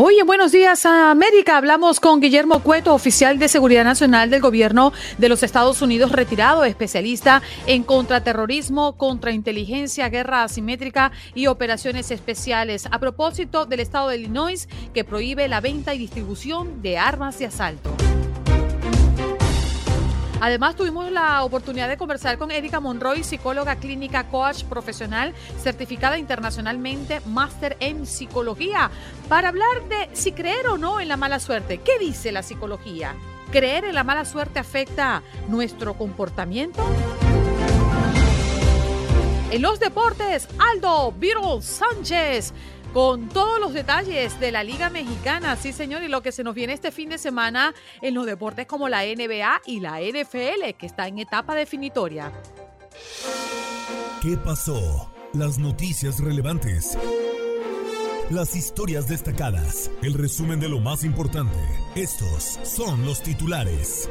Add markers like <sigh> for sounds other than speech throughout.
Hoy en Buenos Días a América hablamos con Guillermo Cueto, oficial de Seguridad Nacional del Gobierno de los Estados Unidos, retirado, especialista en contraterrorismo, contrainteligencia, guerra asimétrica y operaciones especiales, a propósito del estado de Illinois que prohíbe la venta y distribución de armas de asalto. Además, tuvimos la oportunidad de conversar con Erika Monroy, psicóloga clínica, coach profesional, certificada internacionalmente, máster en psicología, para hablar de si creer o no en la mala suerte. ¿Qué dice la psicología? ¿Creer en la mala suerte afecta nuestro comportamiento? En los deportes, Aldo Beatles Sánchez con todos los detalles de la Liga Mexicana, sí señor, y lo que se nos viene este fin de semana en los deportes como la NBA y la NFL, que está en etapa definitoria. ¿Qué pasó? Las noticias relevantes. Las historias destacadas. El resumen de lo más importante. Estos son los titulares.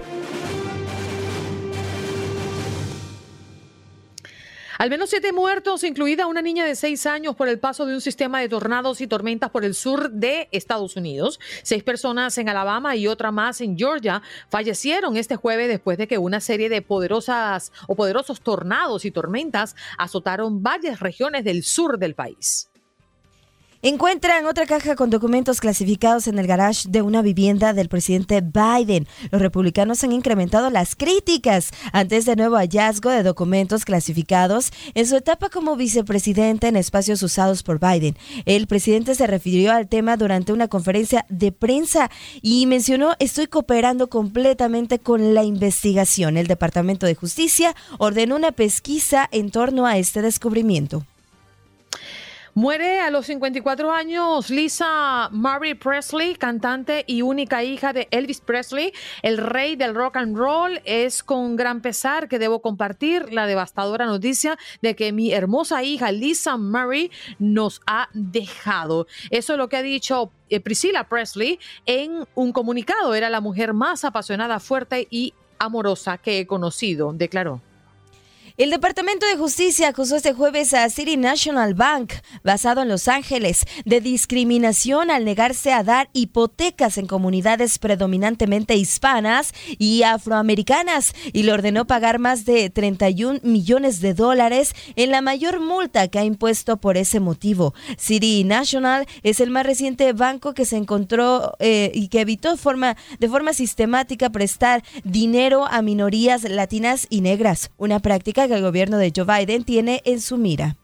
Al menos siete muertos, incluida una niña de seis años, por el paso de un sistema de tornados y tormentas por el sur de Estados Unidos. Seis personas en Alabama y otra más en Georgia fallecieron este jueves después de que una serie de poderosas o poderosos tornados y tormentas azotaron varias regiones del sur del país. Encuentran otra caja con documentos clasificados en el garage de una vivienda del presidente Biden. Los republicanos han incrementado las críticas ante este nuevo hallazgo de documentos clasificados en su etapa como vicepresidente en espacios usados por Biden. El presidente se refirió al tema durante una conferencia de prensa y mencionó estoy cooperando completamente con la investigación. El Departamento de Justicia ordenó una pesquisa en torno a este descubrimiento. Muere a los 54 años Lisa Marie Presley, cantante y única hija de Elvis Presley, el rey del rock and roll. Es con gran pesar que debo compartir la devastadora noticia de que mi hermosa hija Lisa Marie nos ha dejado. Eso es lo que ha dicho eh, Priscilla Presley en un comunicado. Era la mujer más apasionada, fuerte y amorosa que he conocido, declaró. El Departamento de Justicia acusó este jueves a City National Bank, basado en Los Ángeles, de discriminación al negarse a dar hipotecas en comunidades predominantemente hispanas y afroamericanas y le ordenó pagar más de 31 millones de dólares en la mayor multa que ha impuesto por ese motivo. City National es el más reciente banco que se encontró eh, y que evitó forma, de forma sistemática prestar dinero a minorías latinas y negras, una práctica que el gobierno de Joe Biden tiene en su mira.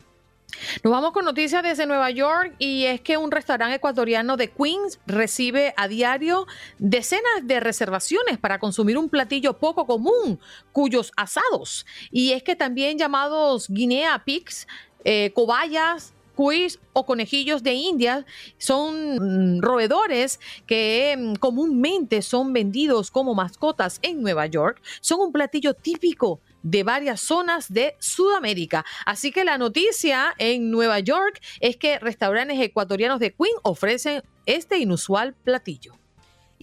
Nos vamos con noticias desde Nueva York y es que un restaurante ecuatoriano de Queens recibe a diario decenas de reservaciones para consumir un platillo poco común, cuyos asados, y es que también llamados guinea pigs, eh, cobayas, cuis o conejillos de India son mm, roedores que mm, comúnmente son vendidos como mascotas en Nueva York. Son un platillo típico de varias zonas de Sudamérica. Así que la noticia en Nueva York es que restaurantes ecuatorianos de Queen ofrecen este inusual platillo.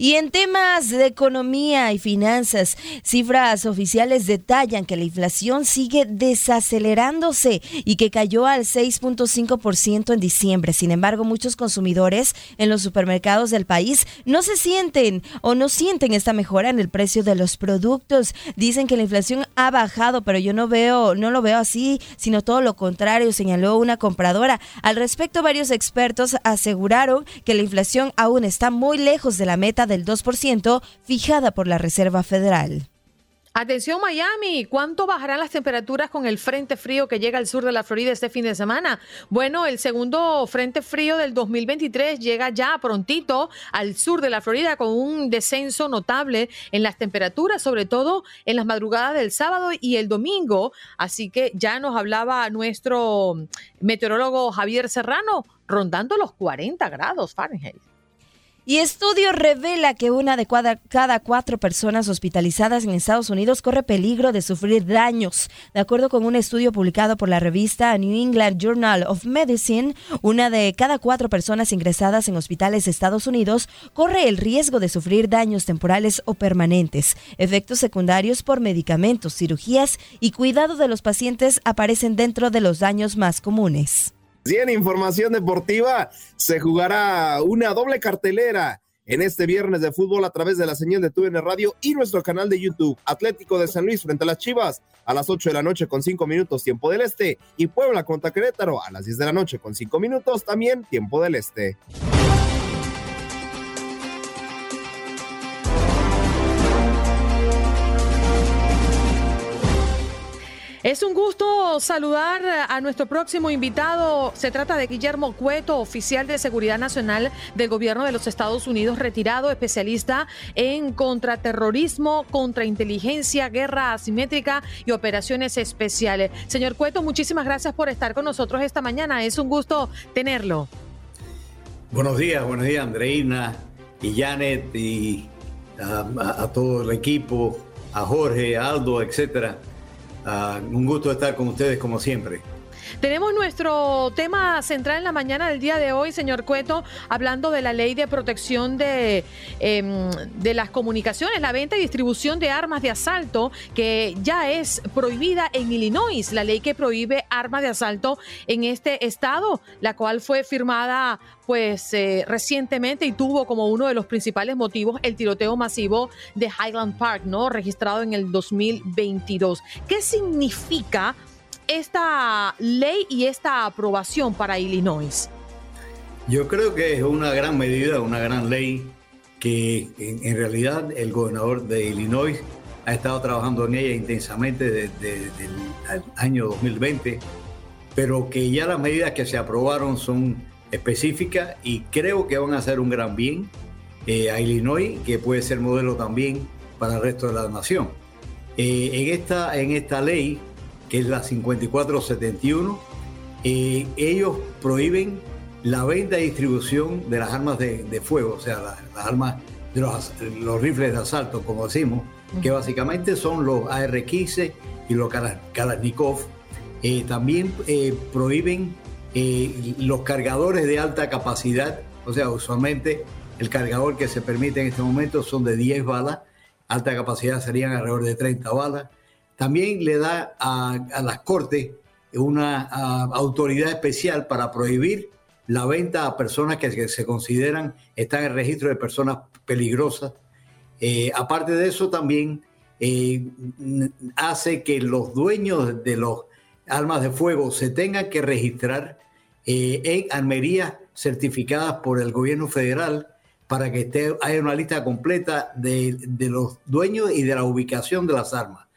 Y en temas de economía y finanzas, cifras oficiales detallan que la inflación sigue desacelerándose y que cayó al 6.5% en diciembre. Sin embargo, muchos consumidores en los supermercados del país no se sienten o no sienten esta mejora en el precio de los productos. Dicen que la inflación ha bajado, pero yo no veo, no lo veo así, sino todo lo contrario, señaló una compradora. Al respecto, varios expertos aseguraron que la inflación aún está muy lejos de la meta del 2% fijada por la Reserva Federal. Atención Miami, ¿cuánto bajarán las temperaturas con el frente frío que llega al sur de la Florida este fin de semana? Bueno, el segundo frente frío del 2023 llega ya prontito al sur de la Florida con un descenso notable en las temperaturas, sobre todo en las madrugadas del sábado y el domingo. Así que ya nos hablaba nuestro meteorólogo Javier Serrano rondando los 40 grados Fahrenheit. Y estudio revela que una de cada cuatro personas hospitalizadas en Estados Unidos corre peligro de sufrir daños. De acuerdo con un estudio publicado por la revista New England Journal of Medicine, una de cada cuatro personas ingresadas en hospitales de Estados Unidos corre el riesgo de sufrir daños temporales o permanentes. Efectos secundarios por medicamentos, cirugías y cuidado de los pacientes aparecen dentro de los daños más comunes. Y en información deportiva, se jugará una doble cartelera en este viernes de fútbol a través de la señal de TUN Radio y nuestro canal de YouTube. Atlético de San Luis frente a las Chivas a las 8 de la noche con 5 minutos tiempo del este y Puebla contra Querétaro a las 10 de la noche con 5 minutos también tiempo del este. Es un gusto saludar a nuestro próximo invitado. Se trata de Guillermo Cueto, oficial de Seguridad Nacional del Gobierno de los Estados Unidos, retirado, especialista en contraterrorismo, contrainteligencia, guerra asimétrica y operaciones especiales. Señor Cueto, muchísimas gracias por estar con nosotros esta mañana. Es un gusto tenerlo. Buenos días, buenos días, Andreina y Janet y a, todo el equipo, a Jorge, a Aldo, etcétera. Ah, un gusto estar con ustedes como siempre. Tenemos nuestro tema central en la mañana del día de hoy, señor Cueto, hablando de la ley de protección de, em, de las comunicaciones, la venta y distribución de armas de asalto, que ya es prohibida en Illinois, la ley que prohíbe armas de asalto en este estado, la cual fue firmada pues eh, recientemente y tuvo como uno de los principales motivos el tiroteo masivo de Highland Park, ¿no? Registrado en el 2022. ¿Qué significa esta ley y esta aprobación para Illinois? Yo creo que es una gran medida, una gran ley que en, realidad el gobernador de Illinois ha estado trabajando en ella intensamente desde, el año 2020, pero que ya las medidas que se aprobaron son específicas y creo que van a hacer un gran bien eh, a Illinois, que puede ser modelo también para el resto de la nación. Eh, en, esta, en esta ley que es la 5471, eh, ellos prohíben la venta y distribución de las armas de, fuego, o sea, las, armas de los, rifles de asalto, como decimos, que básicamente son los AR-15 y los Kalashnikov. Eh, también eh, prohíben los cargadores de alta capacidad, o sea, usualmente el cargador que se permite en este momento son de 10 balas, alta capacidad serían alrededor de 30 balas. También le da a, las Cortes una autoridad especial para prohibir la venta a personas que, se consideran están en el registro de personas peligrosas. Eh, aparte de eso, también eh, hace que los dueños de los armas de fuego se tengan que registrar eh, en armerías certificadas por el gobierno federal para que esté, haya una lista completa de, de los dueños y de la ubicación de las armas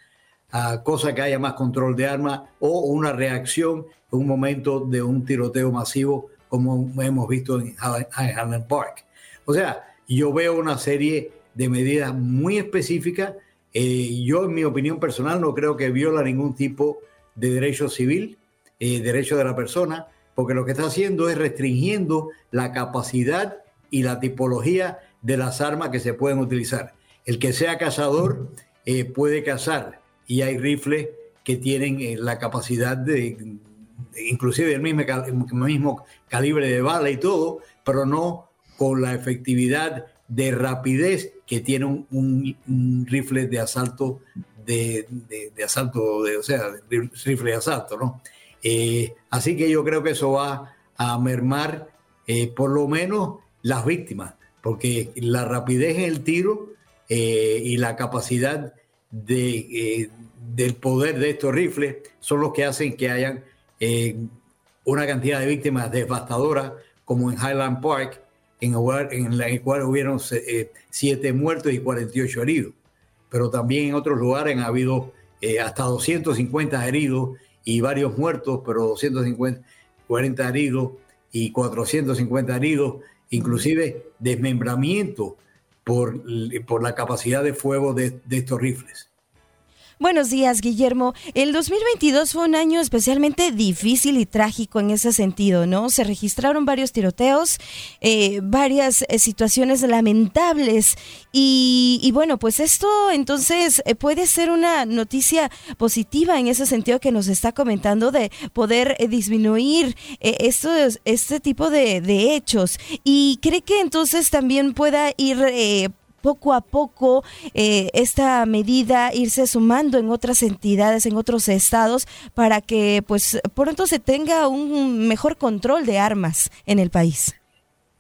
cosa que haya más control de armas o una reacción en un momento de un tiroteo masivo como hemos visto en Highland Park. O sea, yo veo una serie de medidas muy específicas. Eh, yo, en mi opinión personal, no creo que viola ningún tipo de derecho civil, eh, derecho de la persona, porque lo que está haciendo es restringiendo la capacidad y la tipología de las armas que se pueden utilizar. El que sea cazador eh, puede cazar y hay rifles que tienen eh, la capacidad de, inclusive el mismo, mismo calibre de bala y todo, pero no con la efectividad de rapidez que tiene un, rifle de asalto de, asalto, de, o sea, rifle de asalto, ¿no? Eh, así que yo creo que eso va a mermar eh, por lo menos las víctimas, porque la rapidez en el tiro y la capacidad de, eh, del poder de estos rifles son los que hacen que hayan eh, una cantidad de víctimas devastadoras, como en Highland Park, en, en la cual hubieron eh, siete muertos y 48 heridos. Pero también en otros lugares ha habido eh, hasta 250 heridos y varios muertos, pero 250, 40 heridos y 450 heridos, inclusive desmembramiento por, por la capacidad de fuego de estos rifles. Buenos días, Guillermo. El 2022 fue un año especialmente difícil y trágico en ese sentido, ¿no? Se registraron varios tiroteos, eh, varias eh, situaciones lamentables y, bueno, pues esto entonces eh, puede ser una noticia positiva en ese sentido que nos está comentando de poder disminuir este tipo de, de, hechos. ¿Y cree que entonces también pueda ir poco a poco eh, esta medida irse sumando en otras entidades, en otros estados, para que pues pronto se tenga un mejor control de armas en el país.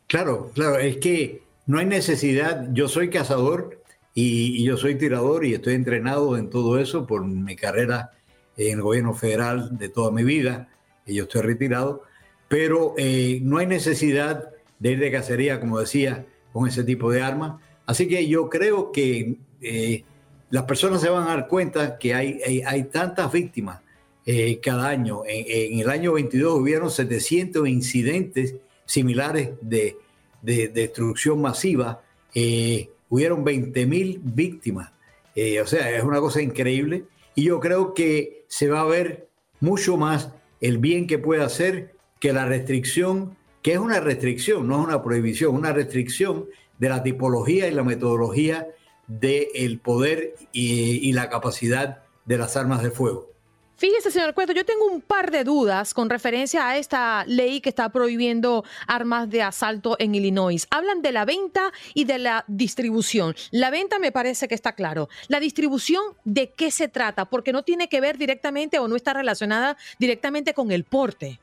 Claro, claro, es que no hay necesidad, yo soy cazador y, yo soy tirador y estoy entrenado en todo eso por mi carrera en el gobierno federal de toda mi vida, y yo estoy retirado, pero eh, no hay necesidad de ir de cacería, como decía, con ese tipo de armas Así que yo creo que eh, las personas se van a dar cuenta que hay, hay, tantas víctimas eh, cada año. En, el año 22 hubieron 700 incidentes similares de, destrucción masiva. Eh, hubieron 20.000 víctimas. o sea, es una cosa increíble. Y yo creo que se va a ver mucho más el bien que puede hacer que la restricción, que es una restricción, no es una prohibición, una restricción de la tipología y la metodología del poder y, la capacidad de las armas de fuego. Fíjese, señor Cueto, yo tengo un par de dudas con referencia a esta ley que está prohibiendo armas de asalto en Illinois. Hablan de la venta y de la distribución. La venta me parece que está claro. La distribución, ¿de qué se trata? Porque no tiene que ver directamente o no está relacionada directamente con el porte.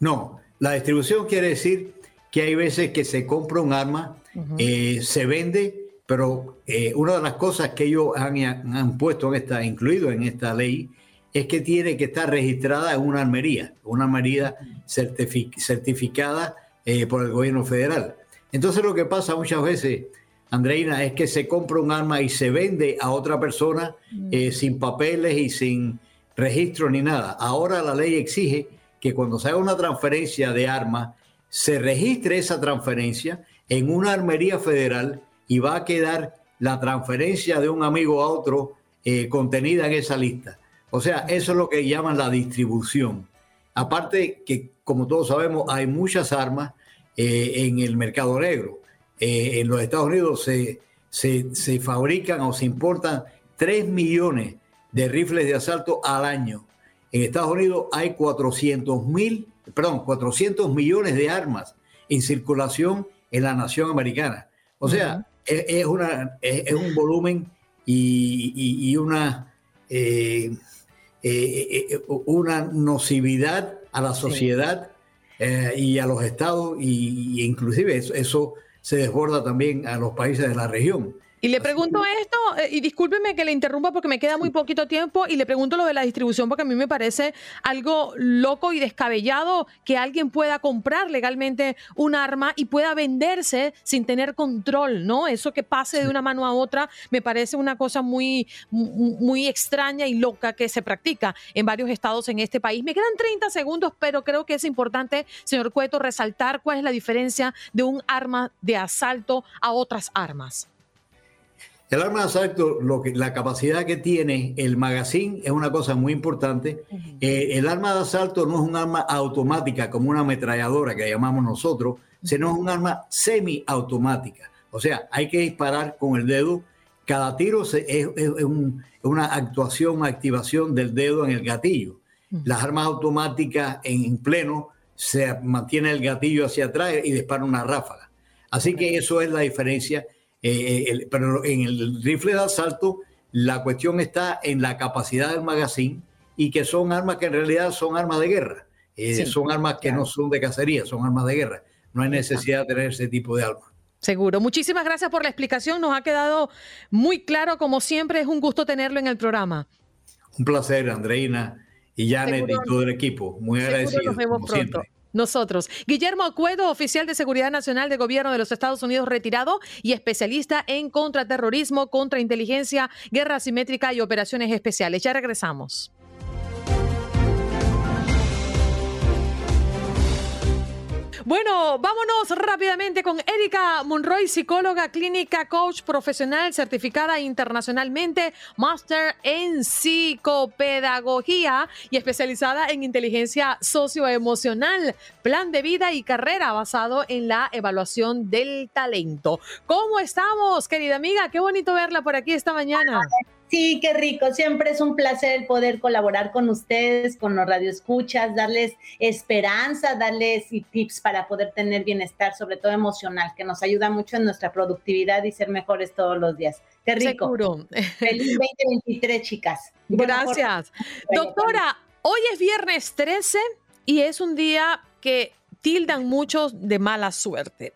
No, la distribución quiere decir que hay veces que se compra un arma, eh, se vende, pero eh, una de las cosas que ellos han, puesto en esta, incluido en esta ley, es que tiene que estar registrada en una armería, una armería certificada eh, por el gobierno federal. Entonces lo que pasa muchas veces, Andreina, es que se compra un arma y se vende a otra persona sin papeles y sin registro ni nada. Ahora la ley exige que cuando se haga una transferencia de arma, se registre esa transferencia en una armería federal y va a quedar la transferencia de un amigo a otro eh, contenida en esa lista. O sea, eso es lo que llaman la distribución. Aparte que, como todos sabemos, hay muchas armas eh, en el mercado negro. Eh, en los Estados Unidos se, se, fabrican o se importan 3 millones de rifles de asalto al año. En Estados Unidos hay 400 mil perdón, 400 millones de armas en circulación en la nación americana. O sea, es, una, es, un volumen y, una, eh, eh, eh, una nocividad a la sociedad y a los estados, y, inclusive eso se desborda también a los países de la región. Y le pregunto esto, eh, y discúlpeme que le interrumpa porque me queda muy poquito tiempo, y le pregunto lo de la distribución porque a mí me parece algo loco y descabellado que alguien pueda comprar legalmente un arma y pueda venderse sin tener control, ¿no? Eso que pase de una mano a otra me parece una cosa muy, muy extraña y loca que se practica en varios estados en este país. Me quedan 30 segundos, pero creo que es importante, señor Cueto, resaltar cuál es la diferencia de un arma de asalto a otras armas. El arma de asalto, lo que, la capacidad que tiene el magazine es una cosa muy importante. Eh, el arma de asalto no es un arma automática como una ametralladora que llamamos nosotros, sino es un arma semiautomática. O sea, hay que disparar con el dedo. Cada tiro es, una actuación, activación del dedo en el gatillo. Las armas automáticas en pleno se mantiene el gatillo hacia atrás y dispara una ráfaga. Así que eso es la diferencia eh, eh, pero en el rifle de asalto la cuestión está en la capacidad del magazine y que son armas que en realidad son armas de guerra. Eh, son armas que no son de cacería, son armas de guerra. No hay necesidad de tener ese tipo de armas. Seguro. Muchísimas gracias por la explicación. Nos ha quedado muy claro. Como siempre, es un gusto tenerlo en el programa. Un placer, Andreina y Janet y todo el equipo. Muy agradecido. Nos vemos pronto. Nosotros. Guillermo Acuedo, oficial de Seguridad Nacional de Gobierno de los Estados Unidos retirado y especialista en contraterrorismo, contrainteligencia, guerra asimétrica y operaciones especiales. Ya regresamos. Bueno, vámonos rápidamente con Erika Monroy, psicóloga clínica, coach profesional, certificada internacionalmente, máster en psicopedagogía y especializada en inteligencia socioemocional, plan de vida y carrera basado en la evaluación del talento. ¿Cómo estamos, querida amiga? Qué bonito verla por aquí esta mañana. Sí, qué rico. Siempre es un placer poder colaborar con ustedes, con los radioescuchas, darles esperanza, darles tips para poder tener bienestar, sobre todo emocional, que nos ayuda mucho en nuestra productividad y ser mejores todos los días. Qué rico. Seguro. Feliz <laughs> 2023, chicas. Gracias. Doctora, hoy es viernes 13 y es un día que tildan muchos de mala suerte.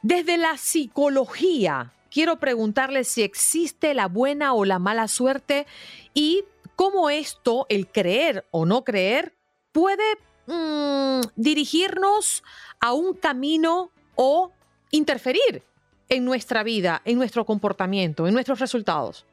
Desde la psicología, quiero preguntarle si existe la buena o la mala suerte y cómo esto, el creer o no creer, puede mm, dirigirnos a un camino o interferir en nuestra vida, en nuestro comportamiento, en nuestros resultados.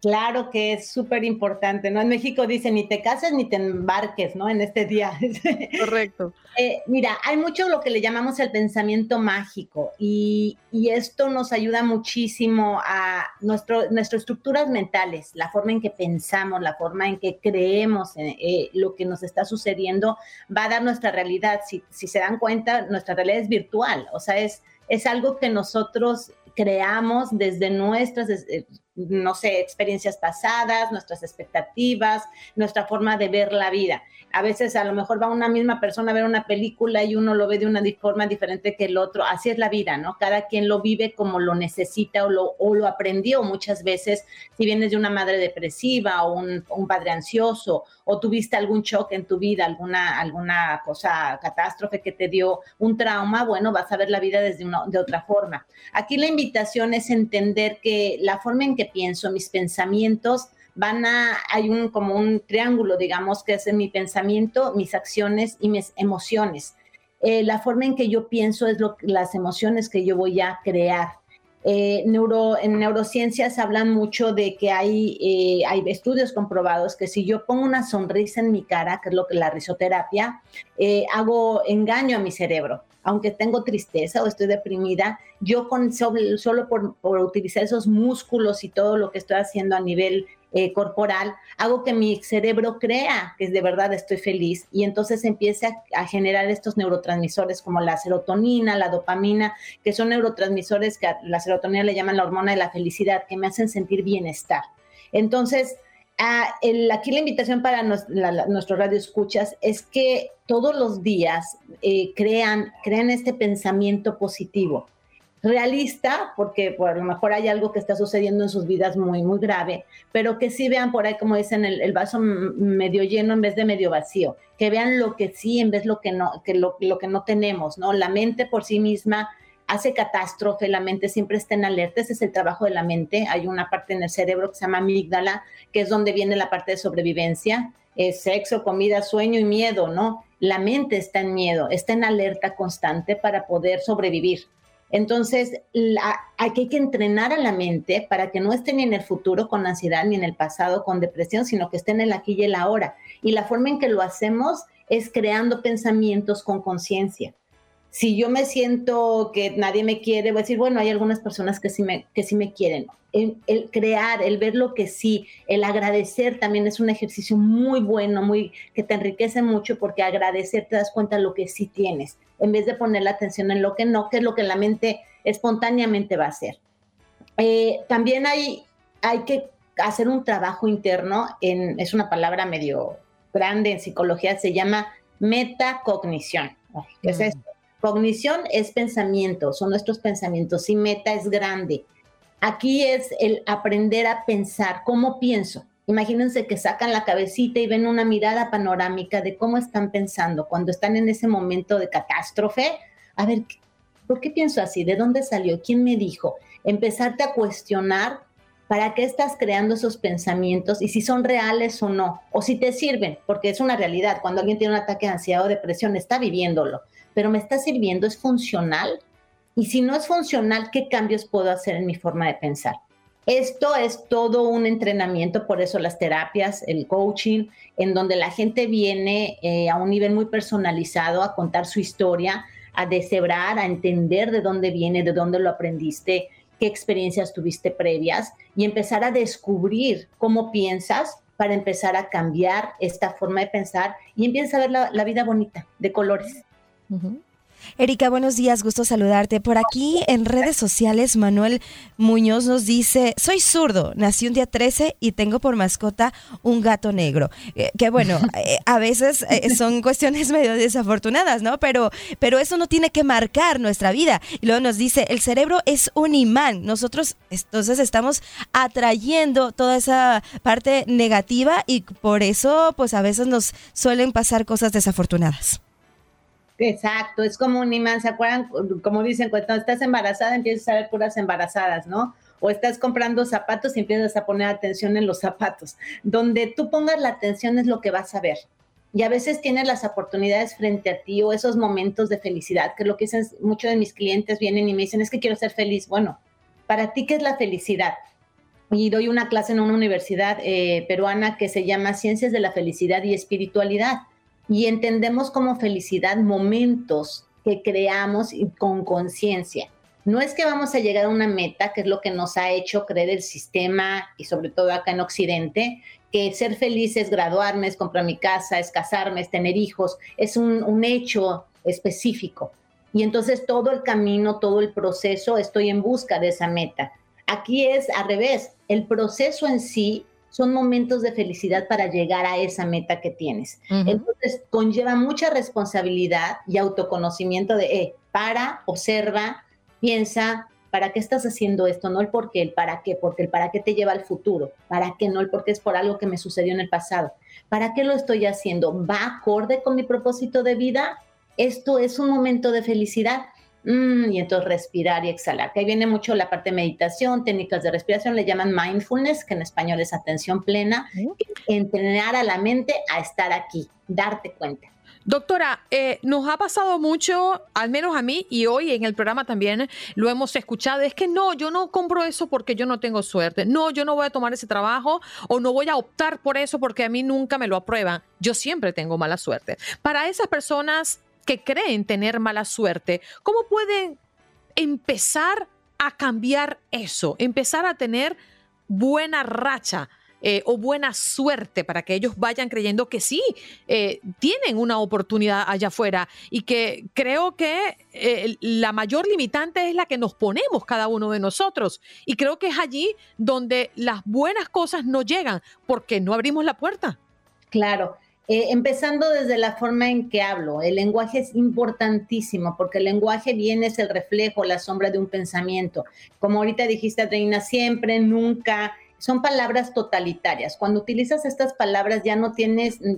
Claro que es súper importante, ¿no? En México dicen ni te cases ni te embarques, ¿no? En este día. <laughs> Correcto. Eh, mira, hay mucho lo que le llamamos el pensamiento mágico y, esto nos ayuda muchísimo a nuestro, nuestras estructuras mentales, la forma en que pensamos, la forma en que creemos en, eh, lo que nos está sucediendo, va a dar nuestra realidad. Si, si se dan cuenta, nuestra realidad es virtual, o sea, es, es algo que nosotros creamos desde nuestras, eh, no sé, experiencias pasadas, nuestras expectativas, nuestra forma de ver la vida. A veces a lo mejor va una misma persona a ver una película y uno lo ve de una forma diferente que el otro. Así es la vida, ¿no? Cada quien lo vive como lo necesita o lo, o lo aprendió muchas veces. Si vienes de una madre depresiva o un, padre ansioso o tuviste algún shock en tu vida, alguna, alguna cosa, catástrofe que te dio un trauma, bueno, vas a ver la vida desde una, de otra forma. Aquí la invitación es entender que la forma en que pienso, mis pensamientos, van a, hay un como un triángulo, digamos, que es en mi pensamiento, mis acciones y mis emociones. Eh, la forma en que yo pienso es lo, las emociones que yo voy a crear. Eh, neuro, en neurociencias hablan mucho de que hay, eh, hay estudios comprobados que si yo pongo una sonrisa en mi cara, que es lo que la risoterapia, hago engaño a mi cerebro aunque tengo tristeza o estoy deprimida, yo con, solo, por, utilizar esos músculos y todo lo que estoy haciendo a nivel eh, corporal, hago que mi cerebro crea que de verdad estoy feliz y entonces empieza a, generar estos neurotransmisores como la serotonina, la dopamina, que son neurotransmisores que a la serotonina le llaman la hormona de la felicidad, que me hacen sentir bienestar. Entonces, Ah, aquí la invitación para nuestro radio escuchas es que todos los días eh, crean, crean este pensamiento positivo, realista, porque por a lo mejor hay algo que está sucediendo en sus vidas muy, muy grave, pero que sí vean por ahí, como dicen, el, vaso medio lleno en vez de medio vacío, que vean lo que sí en vez lo que no, que lo, lo que no tenemos, ¿no? La mente por sí misma hace catástrofe, la mente siempre está en alerta, ese es el trabajo de la mente. Hay una parte en el cerebro que se llama amígdala, que es donde viene la parte de sobrevivencia, es sexo, comida, sueño y miedo, ¿no? La mente está en miedo, está en alerta constante para poder sobrevivir. Entonces, hay que entrenar a la mente para que no esté ni en el futuro con ansiedad, ni en el pasado con depresión, sino que esté en el aquí y el ahora. Y la forma en que lo hacemos es creando pensamientos con conciencia si yo me siento que nadie me quiere, voy a decir, bueno, hay algunas personas que sí me, que sí me quieren. El, crear, el ver lo que sí, el agradecer también es un ejercicio muy bueno, muy que te enriquece mucho porque agradecer te das cuenta de lo que sí tienes, en vez de poner la atención en lo que no, que es lo que la mente espontáneamente va a hacer. Eh, también hay, hay que hacer un trabajo interno, en, es una palabra medio grande en psicología, se llama metacognición. ¿Qué es mm. esto? Cognición es pensamiento, son nuestros pensamientos y meta es grande. Aquí es el aprender a pensar, ¿cómo pienso? Imagínense que sacan la cabecita y ven una mirada panorámica de cómo están pensando cuando están en ese momento de catástrofe. A ver, ¿por qué pienso así? ¿De dónde salió? ¿Quién me dijo? Empezarte a cuestionar ¿Para qué estás creando esos pensamientos y si son reales o no? O si te sirven, porque es una realidad. Cuando alguien tiene un ataque de ansiedad o depresión, está viviéndolo, pero me está sirviendo, es funcional. Y si no es funcional, ¿qué cambios puedo hacer en mi forma de pensar? Esto es todo un entrenamiento, por eso las terapias, el coaching, en donde la gente viene eh, a un nivel muy personalizado a contar su historia, a deshebrar, a entender de dónde viene, de dónde lo aprendiste, qué experiencias tuviste previas y empezar a descubrir cómo piensas para empezar a cambiar esta forma de pensar y empieza a ver la, vida bonita, de colores. Erika, buenos días, gusto saludarte. Por aquí en redes sociales, Manuel Muñoz nos dice, soy zurdo, nací un día 13 y tengo por mascota un gato negro. Eh, que bueno, <laughs> eh, a veces eh, son cuestiones <laughs> medio desafortunadas, ¿no? Pero, pero eso no tiene que marcar nuestra vida. Y luego nos dice, el cerebro es un imán. Nosotros entonces estamos atrayendo toda esa parte negativa y por eso pues a veces nos suelen pasar cosas desafortunadas. Exacto, es como un imán, ¿se acuerdan? Como dicen, cuando estás embarazada empiezas a ver puras embarazadas, ¿no? O estás comprando zapatos y empiezas a poner atención en los zapatos. Donde tú pongas la atención es lo que vas a ver. Y a veces tienes las oportunidades frente a ti o esos momentos de felicidad, que lo que dicen muchos de mis clientes vienen y me dicen, es que quiero ser feliz. Bueno, para ti, ¿qué es la felicidad? Y doy una clase en una universidad eh, peruana que se llama Ciencias de la Felicidad y Espiritualidad y entendemos como felicidad momentos que creamos con conciencia. No es que vamos a llegar a una meta, que es lo que nos ha hecho creer el sistema y sobre todo acá en Occidente, que ser feliz es graduarme, es comprar mi casa, es casarme, es tener hijos, es un, un hecho específico. Y entonces todo el camino, todo el proceso, estoy en busca de esa meta. Aquí es al revés, el proceso en sí son momentos de felicidad para llegar a esa meta que tienes. Entonces, conlleva mucha responsabilidad y autoconocimiento de, eh, para, observa, piensa, ¿para qué estás haciendo esto? No el por qué, el para qué, porque el para qué te lleva al futuro, para qué, no el por qué es por algo que me sucedió en el pasado. ¿Para qué lo estoy haciendo? ¿Va acorde con mi propósito de vida? ¿Esto es un momento de felicidad? Mm, y entonces respirar y exhalar. Que ahí viene mucho la parte de meditación, técnicas de respiración, le llaman mindfulness, que en español es atención plena, entrenar a la mente a estar aquí, darte cuenta. Doctora, eh, nos ha pasado mucho, al menos a mí, y hoy en el programa también lo hemos escuchado, es que no, yo no compro eso porque yo no tengo suerte, no, yo no voy a tomar ese trabajo o no voy a optar por eso porque a mí nunca me lo aprueban, yo siempre tengo mala suerte. Para esas personas, que creen tener mala suerte, ¿cómo pueden empezar a cambiar eso? Empezar a tener buena racha. Eh, o buena suerte para que ellos vayan creyendo que sí, eh, tienen una oportunidad allá afuera y que creo que eh, la mayor limitante es la que nos ponemos cada uno de nosotros. Y creo que es allí donde las buenas cosas no llegan porque no abrimos la puerta. Claro, eh, empezando desde la forma en que hablo, el lenguaje es importantísimo porque el lenguaje viene es el reflejo, la sombra de un pensamiento. Como ahorita dijiste, Reina, siempre, nunca, son palabras totalitarias. Cuando utilizas estas palabras ya no tienes, mm,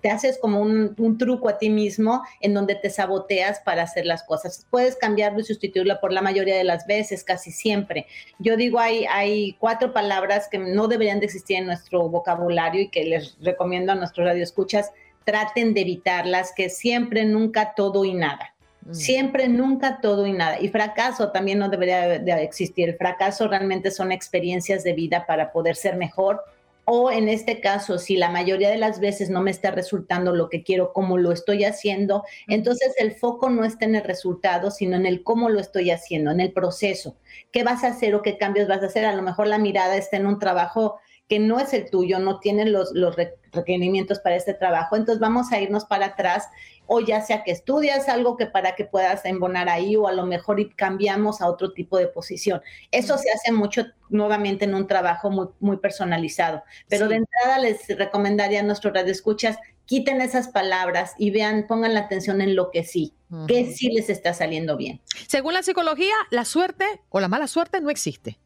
te haces como un, truco a ti mismo en donde te saboteas para hacer las cosas. Puedes cambiarlo y sustituirlo por la mayoría de las veces, casi siempre. Yo digo, hay, hay cuatro palabras que no deberían de existir en nuestro vocabulario y que les recomiendo a nuestros radioescuchas, traten de evitarlas, que siempre, nunca, todo y nada. Mm. Siempre, nunca, todo y nada. Y fracaso también no debería de existir. El fracaso realmente son experiencias de vida para poder ser mejor. O en este caso, si la mayoría de las veces no me está resultando lo que quiero, como lo estoy haciendo, entonces el foco no está en el resultado, sino en el cómo lo estoy haciendo, en el proceso. ¿Qué vas a hacer o qué cambios vas a hacer? A lo mejor la mirada está en un trabajo que no es el tuyo, no tiene los, los requerimientos para este trabajo, entonces vamos a irnos para atrás o ya sea que estudias algo que para que puedas embonar ahí o a lo mejor cambiamos a otro tipo de posición. Eso se hace mucho nuevamente en un trabajo muy, muy personalizado, pero de entrada les recomendaría a nuestros radioescuchas quiten esas palabras y vean, pongan la atención en lo que sí, que sí les está saliendo bien. Según la psicología, la suerte o la mala suerte no existe.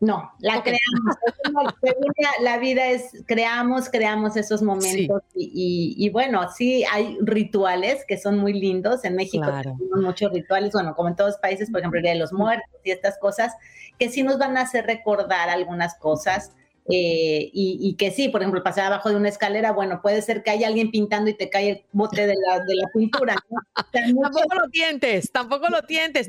No, la creamos. <laughs> la vida es, creamos, creamos esos momentos y, bueno, sí hay rituales que son muy lindos. En México tenemos muchos rituales, bueno, como en todos los países, por ejemplo, el Día de los Muertos y estas cosas, que sí nos van a hacer recordar algunas cosas. Eh, y, que sí, por ejemplo, pasar abajo de una escalera, bueno, puede ser que haya alguien pintando y te cae el bote de la, de la pintura. <laughs> tampoco lo tientes, tampoco lo tientes.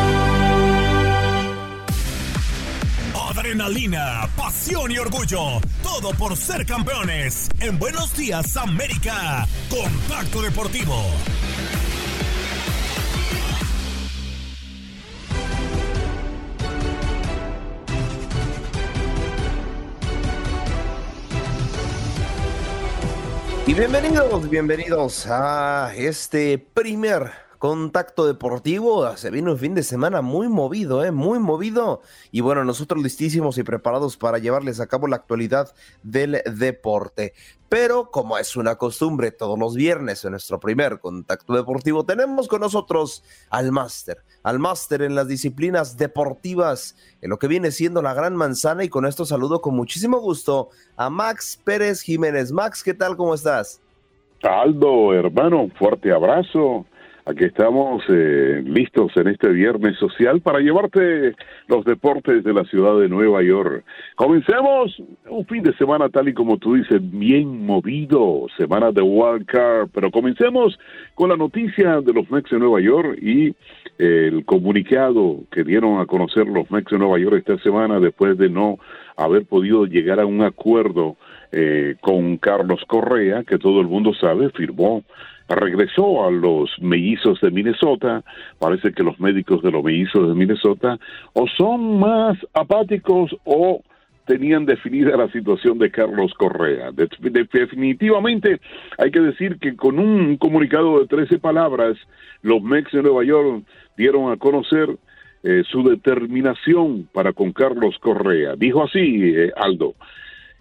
Adrenalina, pasión y orgullo. Todo por ser campeones. En Buenos Días América. Contacto Deportivo. Y bienvenidos, bienvenidos a este primer contacto deportivo. Se viene un fin de semana muy movido, ¿eh? muy movido. Y bueno, nosotros listísimos y preparados para llevarles a cabo la actualidad del deporte. Pero como es una costumbre todos los viernes en nuestro primer contacto deportivo, tenemos con nosotros al máster, al máster en las disciplinas deportivas, en lo que viene siendo la gran manzana. Y con esto saludo con muchísimo gusto a Max Pérez Jiménez. Max, ¿qué tal? ¿Cómo estás? Aldo, hermano, fuerte abrazo. Aquí estamos eh, listos en este viernes social para llevarte los deportes de la ciudad de Nueva York. Comencemos un fin de semana tal y como tú dices, bien movido, semana de Wild Card, pero comencemos con la noticia de los Mex de Nueva York y eh, el comunicado que dieron a conocer los Mex de Nueva York esta semana después de no haber podido llegar a un acuerdo eh, con Carlos Correa, que todo el mundo sabe, firmó regresó a los mellizos de Minnesota. Parece que los médicos de los mellizos de Minnesota o son más apáticos o tenían definida la situación de Carlos Correa. definitivamente hay que decir que con un comunicado de 13 palabras, los Mex de Nueva York dieron a conocer eh, su determinación para con Carlos Correa. Dijo así, eh, Aldo,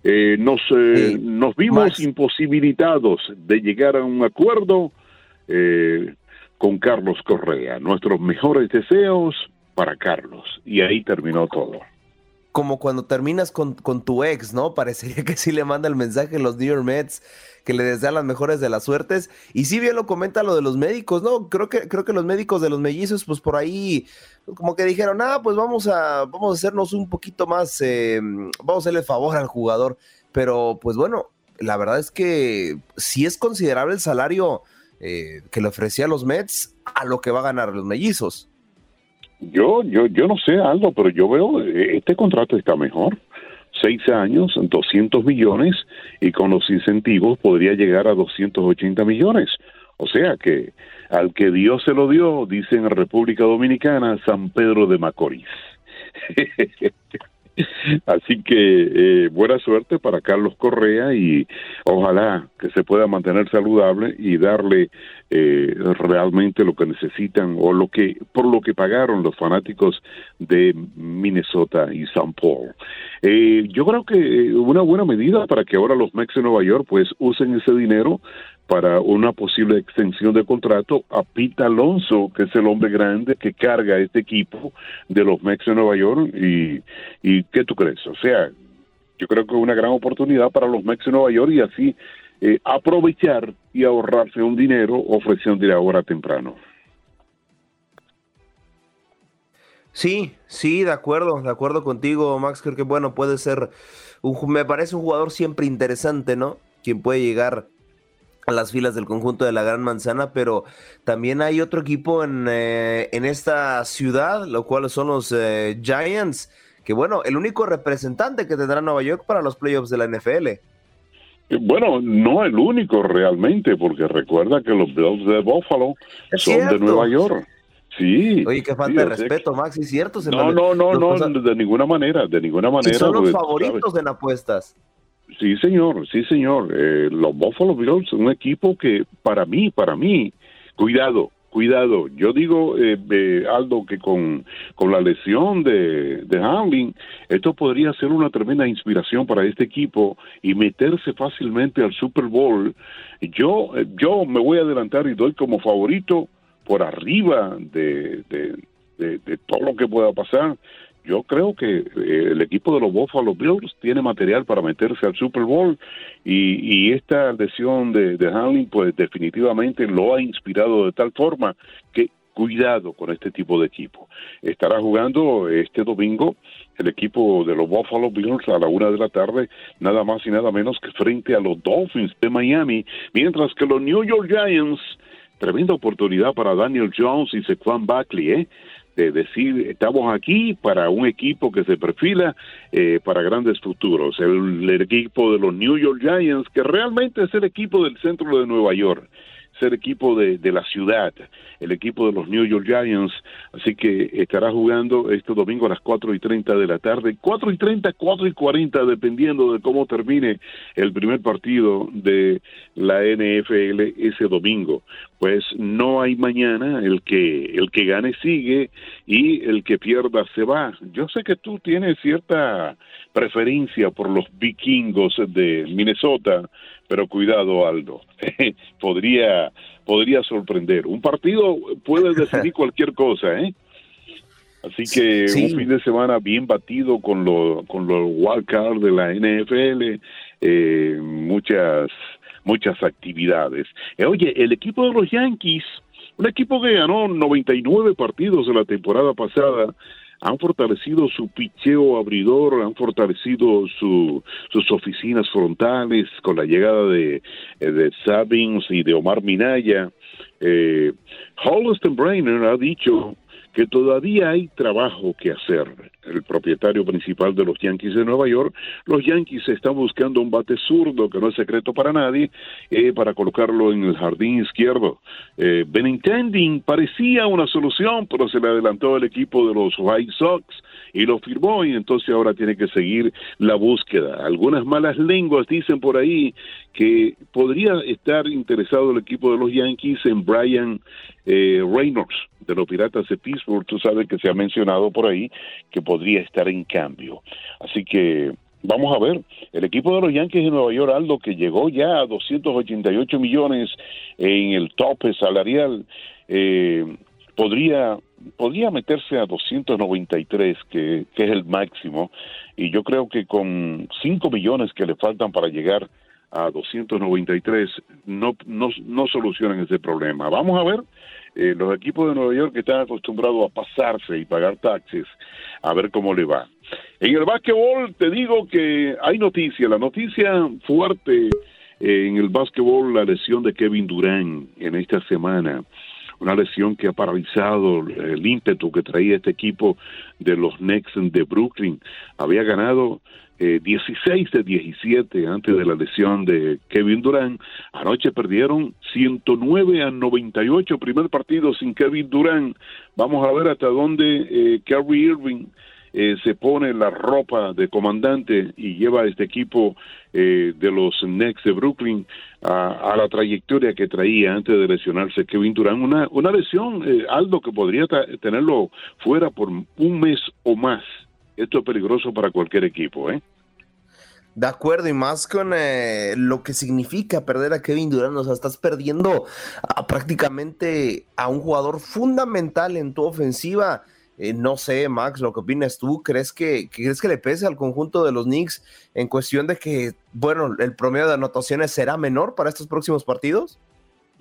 eh, nos, eh, nos vimos imposibilitados de llegar a un acuerdo eh, con Carlos Correa. Nuestros mejores deseos para Carlos. Y ahí terminó todo. Como cuando terminas con, con tu ex, ¿no? Parecería que sí le manda el mensaje a los New York Mets que le desea las mejores de las suertes. Y sí bien lo comenta lo de los médicos, ¿no? Creo que, creo que los médicos de los mellizos, pues por ahí, como que dijeron, ah, pues vamos a, vamos a hacernos un poquito más, eh, vamos a hacerle favor al jugador. Pero, pues bueno, la verdad es que sí es considerable el salario eh, que le ofrecía a los Mets a lo que va a ganar los mellizos. Yo, yo, yo no sé, Aldo, pero yo veo, eh, este contrato está mejor seis años, 200 millones y con los incentivos podría llegar a 280 millones. O sea que al que Dios se lo dio, dicen en República Dominicana, San Pedro de Macorís. <laughs> <laughs> Así que eh, buena suerte para Carlos Correa y ojalá que se pueda mantener saludable y darle eh, realmente lo que necesitan o lo que por lo que pagaron los fanáticos de Minnesota y San Paul. Eh, yo creo que una buena medida para que ahora los Mex de Nueva York pues usen ese dinero para una posible extensión de contrato a Pete Alonso, que es el hombre grande que carga este equipo de los Mex de Nueva York. Y, y ¿qué tú crees? O sea, yo creo que es una gran oportunidad para los Mex de Nueva York y así eh, aprovechar y ahorrarse un dinero ofreciendo de ahora temprano. Sí, sí, de acuerdo, de acuerdo contigo, Max. Creo que bueno, puede ser, me parece un jugador siempre interesante, ¿no? Quien puede llegar a las filas del conjunto de la Gran Manzana, pero también hay otro equipo en, eh, en esta ciudad, lo cual son los eh, Giants, que bueno, el único representante que tendrá Nueva York para los playoffs de la NFL. Bueno, no el único realmente, porque recuerda que los Bills de Buffalo son de Nueva York. Sí. Oye, qué falta de respeto, Max, ¿es cierto? no, no, no, no, de ninguna manera, de ninguna manera. son los favoritos en apuestas. Sí, señor, sí, señor. Eh, los Buffalo Bills son un equipo que para mí, para mí, cuidado, cuidado. Yo digo, eh, Aldo, que con, con la lesión de, de Hamlin, esto podría ser una tremenda inspiración para este equipo y meterse fácilmente al Super Bowl. Yo, eh, yo me voy a adelantar y doy como favorito por arriba de, de, de todo lo que pueda pasar yo creo que eh, el equipo de los Buffalo Bills tiene material para meterse al Super Bowl y, esta lesión de, de pues definitivamente lo ha inspirado de tal forma que cuidado con este tipo de equipo. Estará jugando este domingo el equipo de los Buffalo Bills a la una de la tarde, nada más y nada menos que frente a los Dolphins de Miami, mientras que los New York Giants, tremenda oportunidad para Daniel Jones y Sequan Buckley, ¿eh? De decir, estamos aquí para un equipo que se perfila eh, para grandes futuros, el, equipo de los New York Giants, que realmente es el equipo del centro de Nueva York ser equipo de, de, la ciudad, el equipo de los New York Giants, así que estará jugando este domingo a las cuatro y treinta de la tarde, cuatro y treinta, cuatro y cuarenta, dependiendo de cómo termine el primer partido de la NFL ese domingo. Pues no hay mañana, el que, el que gane sigue y el que pierda se va. Yo sé que tú tienes cierta preferencia por los vikingos de Minnesota, pero cuidado Aldo, <laughs> podría, podría sorprender. Un partido puede <laughs> decidir cualquier cosa, ¿eh? Así que un fin de semana bien batido con, lo, con los wildcards de la NFL, eh, muchas, muchas actividades. Eh, oye, el equipo de los Yankees, un equipo que ganó 99 partidos en la temporada pasada, han fortalecido su picheo abridor, han fortalecido su, sus oficinas frontales con la llegada de, eh, de Sabins y de Omar Minaya. Eh, Holliston Brainer ha dicho que todavía hay trabajo que hacer. El propietario principal de los Yankees de Nueva York, los Yankees están buscando un bate zurdo, que no es secreto para nadie, eh, para colocarlo en el jardín izquierdo. Eh, Benintendi parecía una solución, pero se le adelantó el equipo de los White Sox y lo firmó y entonces ahora tiene que seguir la búsqueda. Algunas malas lenguas dicen por ahí que podría estar interesado el equipo de los Yankees en Brian eh, Reynolds de los Piratas de Pittsburgh. Tú sabes que se ha mencionado por ahí que podría estar en cambio. Así que vamos a ver, el equipo de los Yankees de Nueva York, Aldo, que llegó ya a 288 millones en el tope salarial, eh, podría podría meterse a 293, que, que es el máximo, y yo creo que con 5 millones que le faltan para llegar a 293 no, no, no solucionan ese problema. Vamos a ver, eh, los equipos de Nueva York que están acostumbrados a pasarse y pagar taxes, a ver cómo le va. En el básquetbol te digo que hay noticia, la noticia fuerte eh, en el básquetbol, la lesión de Kevin Durant en esta semana una lesión que ha paralizado el ímpetu que traía este equipo de los Knicks de Brooklyn. Había ganado eh, 16 de 17 antes de la lesión de Kevin Durant. Anoche perdieron 109 a 98, primer partido sin Kevin Durant. Vamos a ver hasta dónde eh, Irving eh, se pone la ropa de comandante y lleva a este equipo eh, de los Knicks de Brooklyn a, la trayectoria que traía antes de lesionarse Kevin Durant. Una, una lesión, eh, Aldo, que podría tenerlo fuera por un mes o más. Esto es peligroso para cualquier equipo, ¿eh? De acuerdo, y más con lo que significa perder a Kevin Durant, o sea, estás perdiendo prácticamente a un jugador fundamental en tu ofensiva. Eh, no sé, Max, lo que opinas tú, ¿crees que, ¿crees que le pese al conjunto de los Knicks en cuestión de que, bueno, el promedio de anotaciones será menor para estos próximos partidos?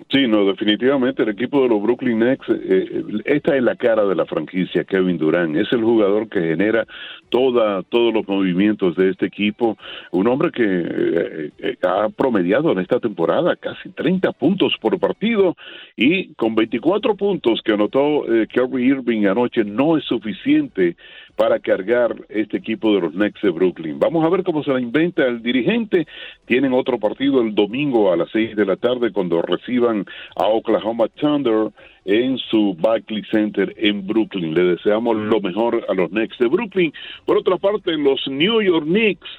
Sí, no, definitivamente el equipo de los Brooklyn Nets, eh, eh, esta es la cara de la franquicia, Kevin Durant, es el jugador que genera toda, todos los movimientos de este equipo, un hombre que eh, ha promediado en esta temporada casi 30 puntos por partido y con 24 puntos que anotó Kerry Irving anoche no es suficiente para cargar este equipo de los Knicks de Brooklyn. Vamos a ver cómo se la inventa el dirigente. Tienen otro partido el domingo a las seis de la tarde cuando reciban a Oklahoma Thunder en su Barclays Center en Brooklyn. Le deseamos lo mejor a los Knicks de Brooklyn. Por otra parte, los New York Knicks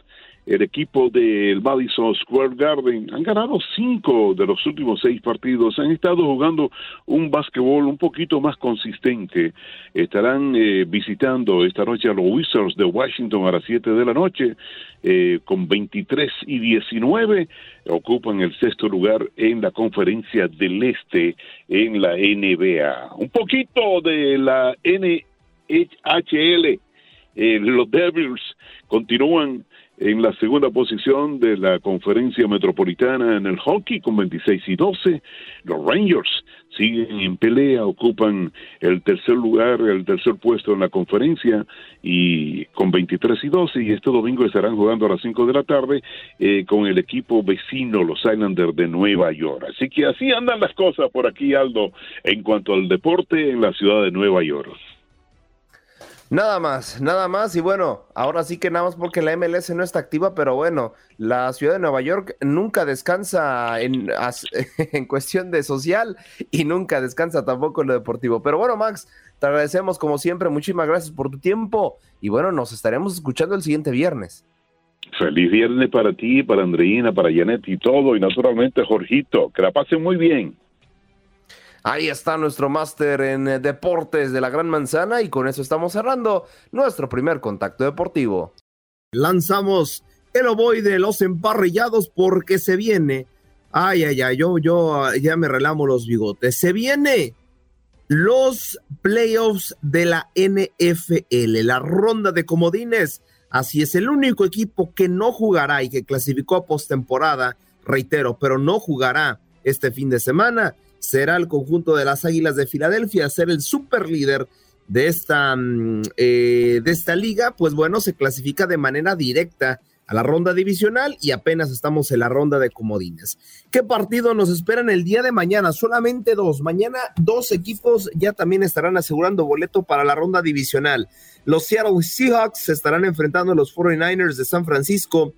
el equipo del Madison Square Garden. Han ganado cinco de los últimos seis partidos. Han estado jugando un básquetbol un poquito más consistente. Estarán eh, visitando esta noche a los Wizards de Washington a las 7 de la noche. Eh, con 23 y 19 ocupan el sexto lugar en la conferencia del Este en la NBA. Un poquito de la NHL. Eh, los Devils continúan en la segunda posición de la conferencia metropolitana en el hockey con 26 y 12. Los Rangers siguen en pelea, ocupan el tercer lugar, el tercer puesto en la conferencia y con 23 y 12 y este domingo estarán jugando a las 5 de la tarde eh, con el equipo vecino, los Islanders de Nueva York. Así que así andan las cosas por aquí, Aldo, en cuanto al deporte en la ciudad de Nueva York. Nada más, nada más. Y bueno, ahora sí que nada más porque la MLS no está activa, pero bueno, la ciudad de Nueva York nunca descansa en, <laughs> en cuestión de social y nunca descansa tampoco en lo deportivo. Pero bueno, Max, te agradecemos como siempre. Muchísimas gracias por tu tiempo. Y bueno, nos estaremos escuchando el siguiente viernes. Feliz viernes para ti, para Andreina, para Janet y todo. Y naturalmente, Jorgito, que la pasen muy bien. Ahí está nuestro máster en eh, deportes de la Gran Manzana y con eso estamos cerrando nuestro primer contacto deportivo. Lanzamos el oboy de los emparrillados porque se viene. Ay, ay, ay, yo, yo ah, ya me relamo los bigotes. Se viene los playoffs de la NFL, la ronda de comodines. Así es, el único equipo que no jugará y que clasificó a postemporada, reitero, pero no jugará este fin de semana será el conjunto de las Águilas de Filadelfia, ser el super líder de esta, mm, eh, de esta liga, pues bueno, se clasifica de manera directa a la ronda divisional y apenas estamos en la ronda de comodines. ¿Qué partido nos esperan el día de mañana? Solamente dos. Mañana dos equipos ya también estarán asegurando boleto para la ronda divisional. Los Seattle Seahawks se estarán enfrentando a los 49ers de San Francisco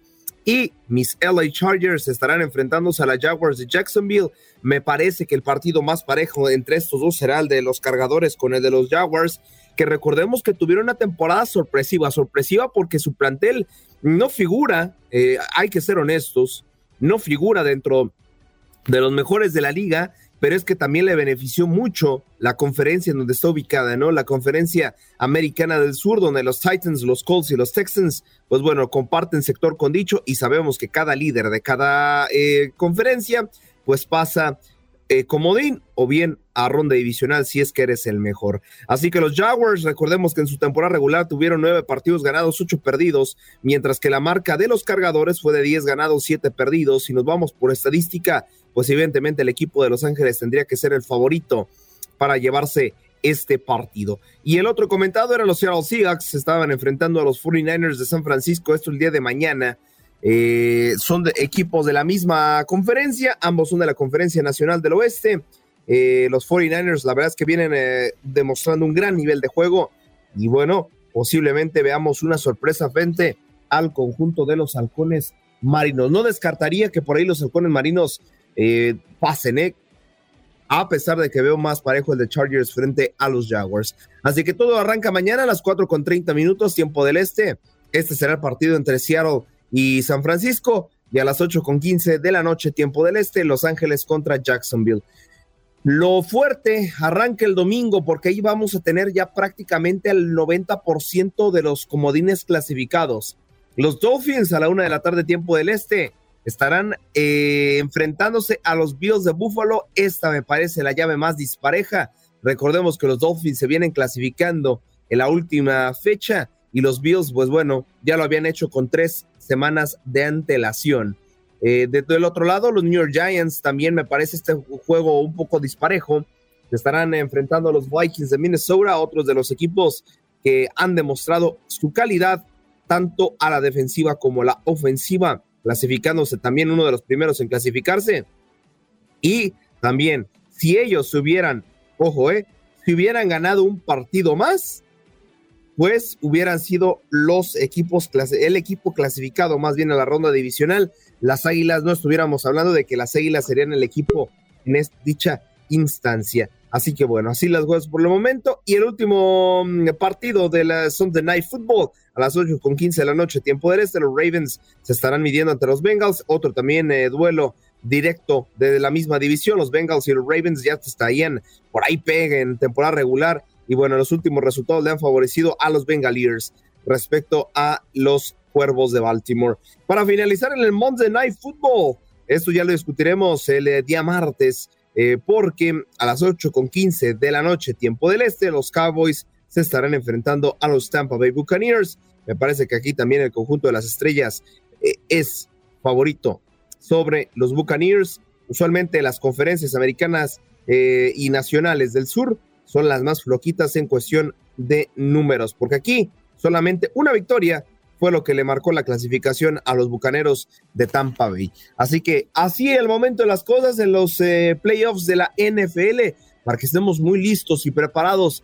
y mis LA Chargers estarán enfrentándose a la Jaguars de Jacksonville. Me parece que el partido más parejo entre estos dos será el de los cargadores con el de los Jaguars, que recordemos que tuvieron una temporada sorpresiva, sorpresiva porque su plantel no figura, eh, hay que ser honestos, no figura dentro de los mejores de la liga pero es que también le benefició mucho la conferencia en donde está ubicada, ¿no? La conferencia americana del sur, donde los Titans, los Colts y los Texans, pues bueno, comparten sector con dicho y sabemos que cada líder de cada eh, conferencia, pues pasa eh, comodín o bien a ronda divisional si es que eres el mejor. Así que los Jaguars, recordemos que en su temporada regular tuvieron nueve partidos ganados, ocho perdidos, mientras que la marca de los cargadores fue de diez ganados, siete perdidos. Si nos vamos por estadística, pues evidentemente el equipo de Los Ángeles tendría que ser el favorito para llevarse este partido. Y el otro comentado era los Seattle Seahawks, se estaban enfrentando a los 49ers de San Francisco, esto el día de mañana. Eh, son equipos de la misma conferencia, ambos son de la Conferencia Nacional del Oeste. Eh, los 49ers, la verdad es que vienen eh, demostrando un gran nivel de juego y bueno, posiblemente veamos una sorpresa frente al conjunto de los halcones marinos. No descartaría que por ahí los halcones marinos eh, pasen, ¿eh? a pesar de que veo más parejo el de Chargers frente a los Jaguars. Así que todo arranca mañana a las 4 con 30 minutos, tiempo del este. Este será el partido entre Seattle y San Francisco. Y a las 8 con 15 de la noche, tiempo del este, Los Ángeles contra Jacksonville. Lo fuerte arranca el domingo porque ahí vamos a tener ya prácticamente el 90% de los comodines clasificados. Los Dolphins a la una de la tarde, tiempo del este, estarán eh, enfrentándose a los Bills de Buffalo. Esta me parece la llave más dispareja. Recordemos que los Dolphins se vienen clasificando en la última fecha y los Bills, pues bueno, ya lo habían hecho con tres semanas de antelación. Eh, desde el otro lado, los New York Giants también me parece este juego un poco disparejo. estarán enfrentando a los Vikings de Minnesota, otros de los equipos que han demostrado su calidad tanto a la defensiva como a la ofensiva clasificándose también uno de los primeros en clasificarse. Y también, si ellos hubieran, ojo, eh, si hubieran ganado un partido más, pues hubieran sido los equipos, el equipo clasificado más bien a la ronda divisional. Las Águilas, no estuviéramos hablando de que las Águilas serían el equipo en dicha instancia. Así que bueno, así las cosas por el momento. Y el último mm, partido de la Sunday Night Football a las 8 con 15 de la noche, tiempo del este, los Ravens se estarán midiendo ante los Bengals. Otro también eh, duelo directo de la misma división. Los Bengals y los Ravens ya estarían por ahí peguen en temporada regular. Y bueno, los últimos resultados le han favorecido a los Bengaliers respecto a los Cuervos de Baltimore. Para finalizar en el Monday Night Football, esto ya lo discutiremos el eh, día martes eh, porque a las 8 con 15 de la noche, tiempo del este, los Cowboys se estarán enfrentando a los Tampa Bay Buccaneers. Me parece que aquí también el conjunto de las estrellas eh, es favorito sobre los Buccaneers. Usualmente las conferencias americanas eh, y nacionales del sur son las más floquitas en cuestión de números, porque aquí solamente una victoria fue lo que le marcó la clasificación a los Bucaneros de Tampa Bay. Así que así el momento de las cosas en los eh, playoffs de la NFL, para que estemos muy listos y preparados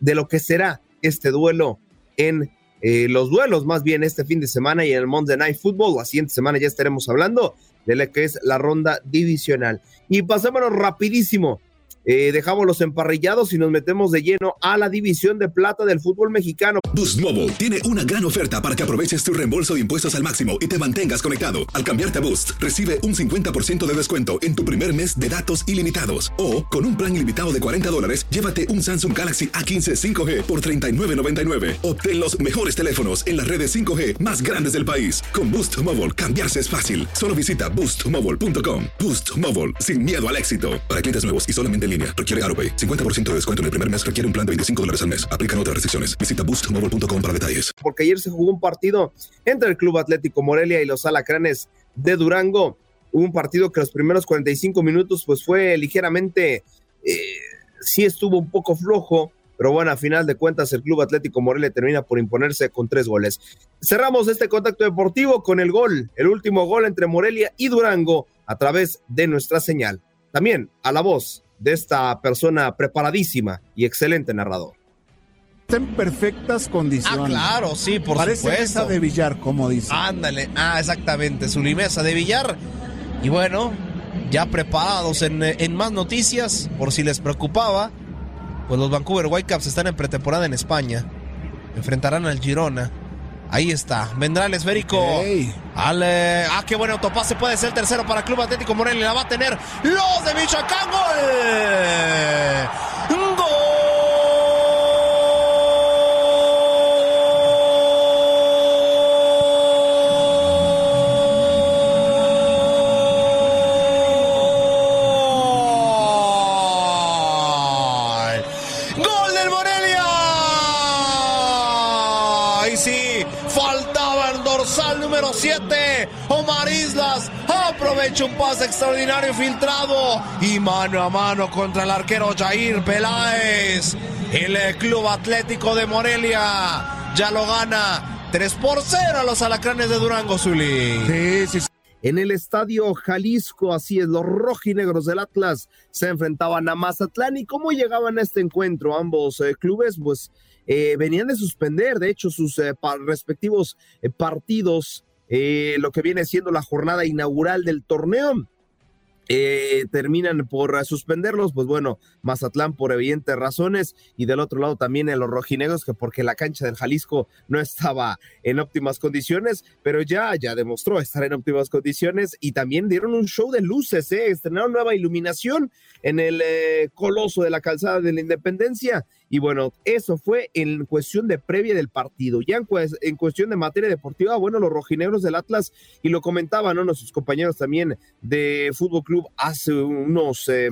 de lo que será este duelo en eh, los duelos, más bien este fin de semana y en el Monday Night Football. La siguiente semana ya estaremos hablando de lo que es la ronda divisional. Y pasémonos rapidísimo eh, dejamos los emparrillados y nos metemos de lleno a la división de plata del fútbol mexicano. Boost Mobile tiene una gran oferta para que aproveches tu reembolso de impuestos al máximo y te mantengas conectado. Al cambiarte a Boost, recibe un 50% de descuento en tu primer mes de datos ilimitados. O, con un plan ilimitado de 40 dólares, llévate un Samsung Galaxy A15 5G por $39.99. Obtén los mejores teléfonos en las redes 5G más grandes del país. Con Boost Mobile, cambiarse es fácil. Solo visita boostmobile.com. Boost Mobile, sin miedo al éxito. Para clientes nuevos y solamente en Requiere AroPay. 50% de descuento en el primer mes. Requiere un plan de 25 dólares al mes. Aplican otras restricciones. Visita boostmobile.com para detalles. Porque ayer se jugó un partido entre el Club Atlético Morelia y los Alacranes de Durango. un partido que los primeros 45 minutos pues fue ligeramente, eh, sí estuvo un poco flojo, pero bueno, a final de cuentas el Club Atlético Morelia termina por imponerse con tres goles. Cerramos este contacto deportivo con el gol, el último gol entre Morelia y Durango a través de nuestra señal. También a la voz de esta persona preparadísima y excelente narrador. Está en perfectas condiciones. Ah, claro, sí, por Parece supuesto. mesa de billar, como dice. Ándale, ah, exactamente, su limesa de billar. Y bueno, ya preparados en, en más noticias, por si les preocupaba, pues los Vancouver Whitecaps están en pretemporada en España. Enfrentarán al Girona. Ahí está. Vendrá el esférico. Al, eh, ah, qué buen autopase. Puede ser el tercero para Club Atlético Morelia. La va a tener los de Michoacán. ¡Gol! ¡Gol! Aprovecha un pase extraordinario filtrado y mano a mano contra el arquero Jair Peláez. El eh, Club Atlético de Morelia ya lo gana 3 por 0 a los alacranes de Durango, Zuli. En el estadio Jalisco, así es, los rojinegros del Atlas se enfrentaban a Mazatlán. ¿Y cómo llegaban a este encuentro ambos eh, clubes? Pues eh, venían de suspender, de hecho, sus eh, respectivos partidos, eh, lo que viene siendo la jornada inaugural del torneo. Eh, terminan por suspenderlos, pues bueno, Mazatlán por evidentes razones y del otro lado también en los rojinegros que porque la cancha del Jalisco no estaba en óptimas condiciones, pero ya ya demostró estar en óptimas condiciones y también dieron un show de luces, eh, estrenaron nueva iluminación en el eh, coloso de la calzada de la Independencia y bueno, eso fue en cuestión de previa del partido. Ya en, cues- en cuestión de materia deportiva, bueno, los rojinegros del Atlas, y lo comentaban ¿no? nuestros compañeros también de Fútbol Club hace unos eh,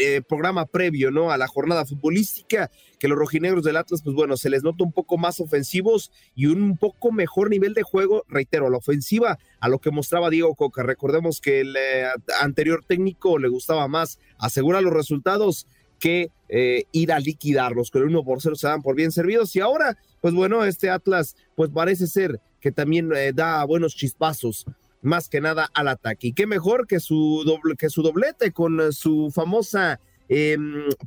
eh, programa previo ¿no? a la jornada futbolística, que los rojinegros del Atlas, pues bueno, se les nota un poco más ofensivos y un poco mejor nivel de juego, reitero, la ofensiva, a lo que mostraba Diego Coca. Recordemos que el eh, anterior técnico le gustaba más asegurar los resultados que eh, ir a liquidarlos. Con el 1 por 0 se dan por bien servidos. Y ahora, pues bueno, este Atlas, pues parece ser que también eh, da buenos chispazos, más que nada al ataque. Y qué mejor que su, doble, que su doblete con su famosa eh,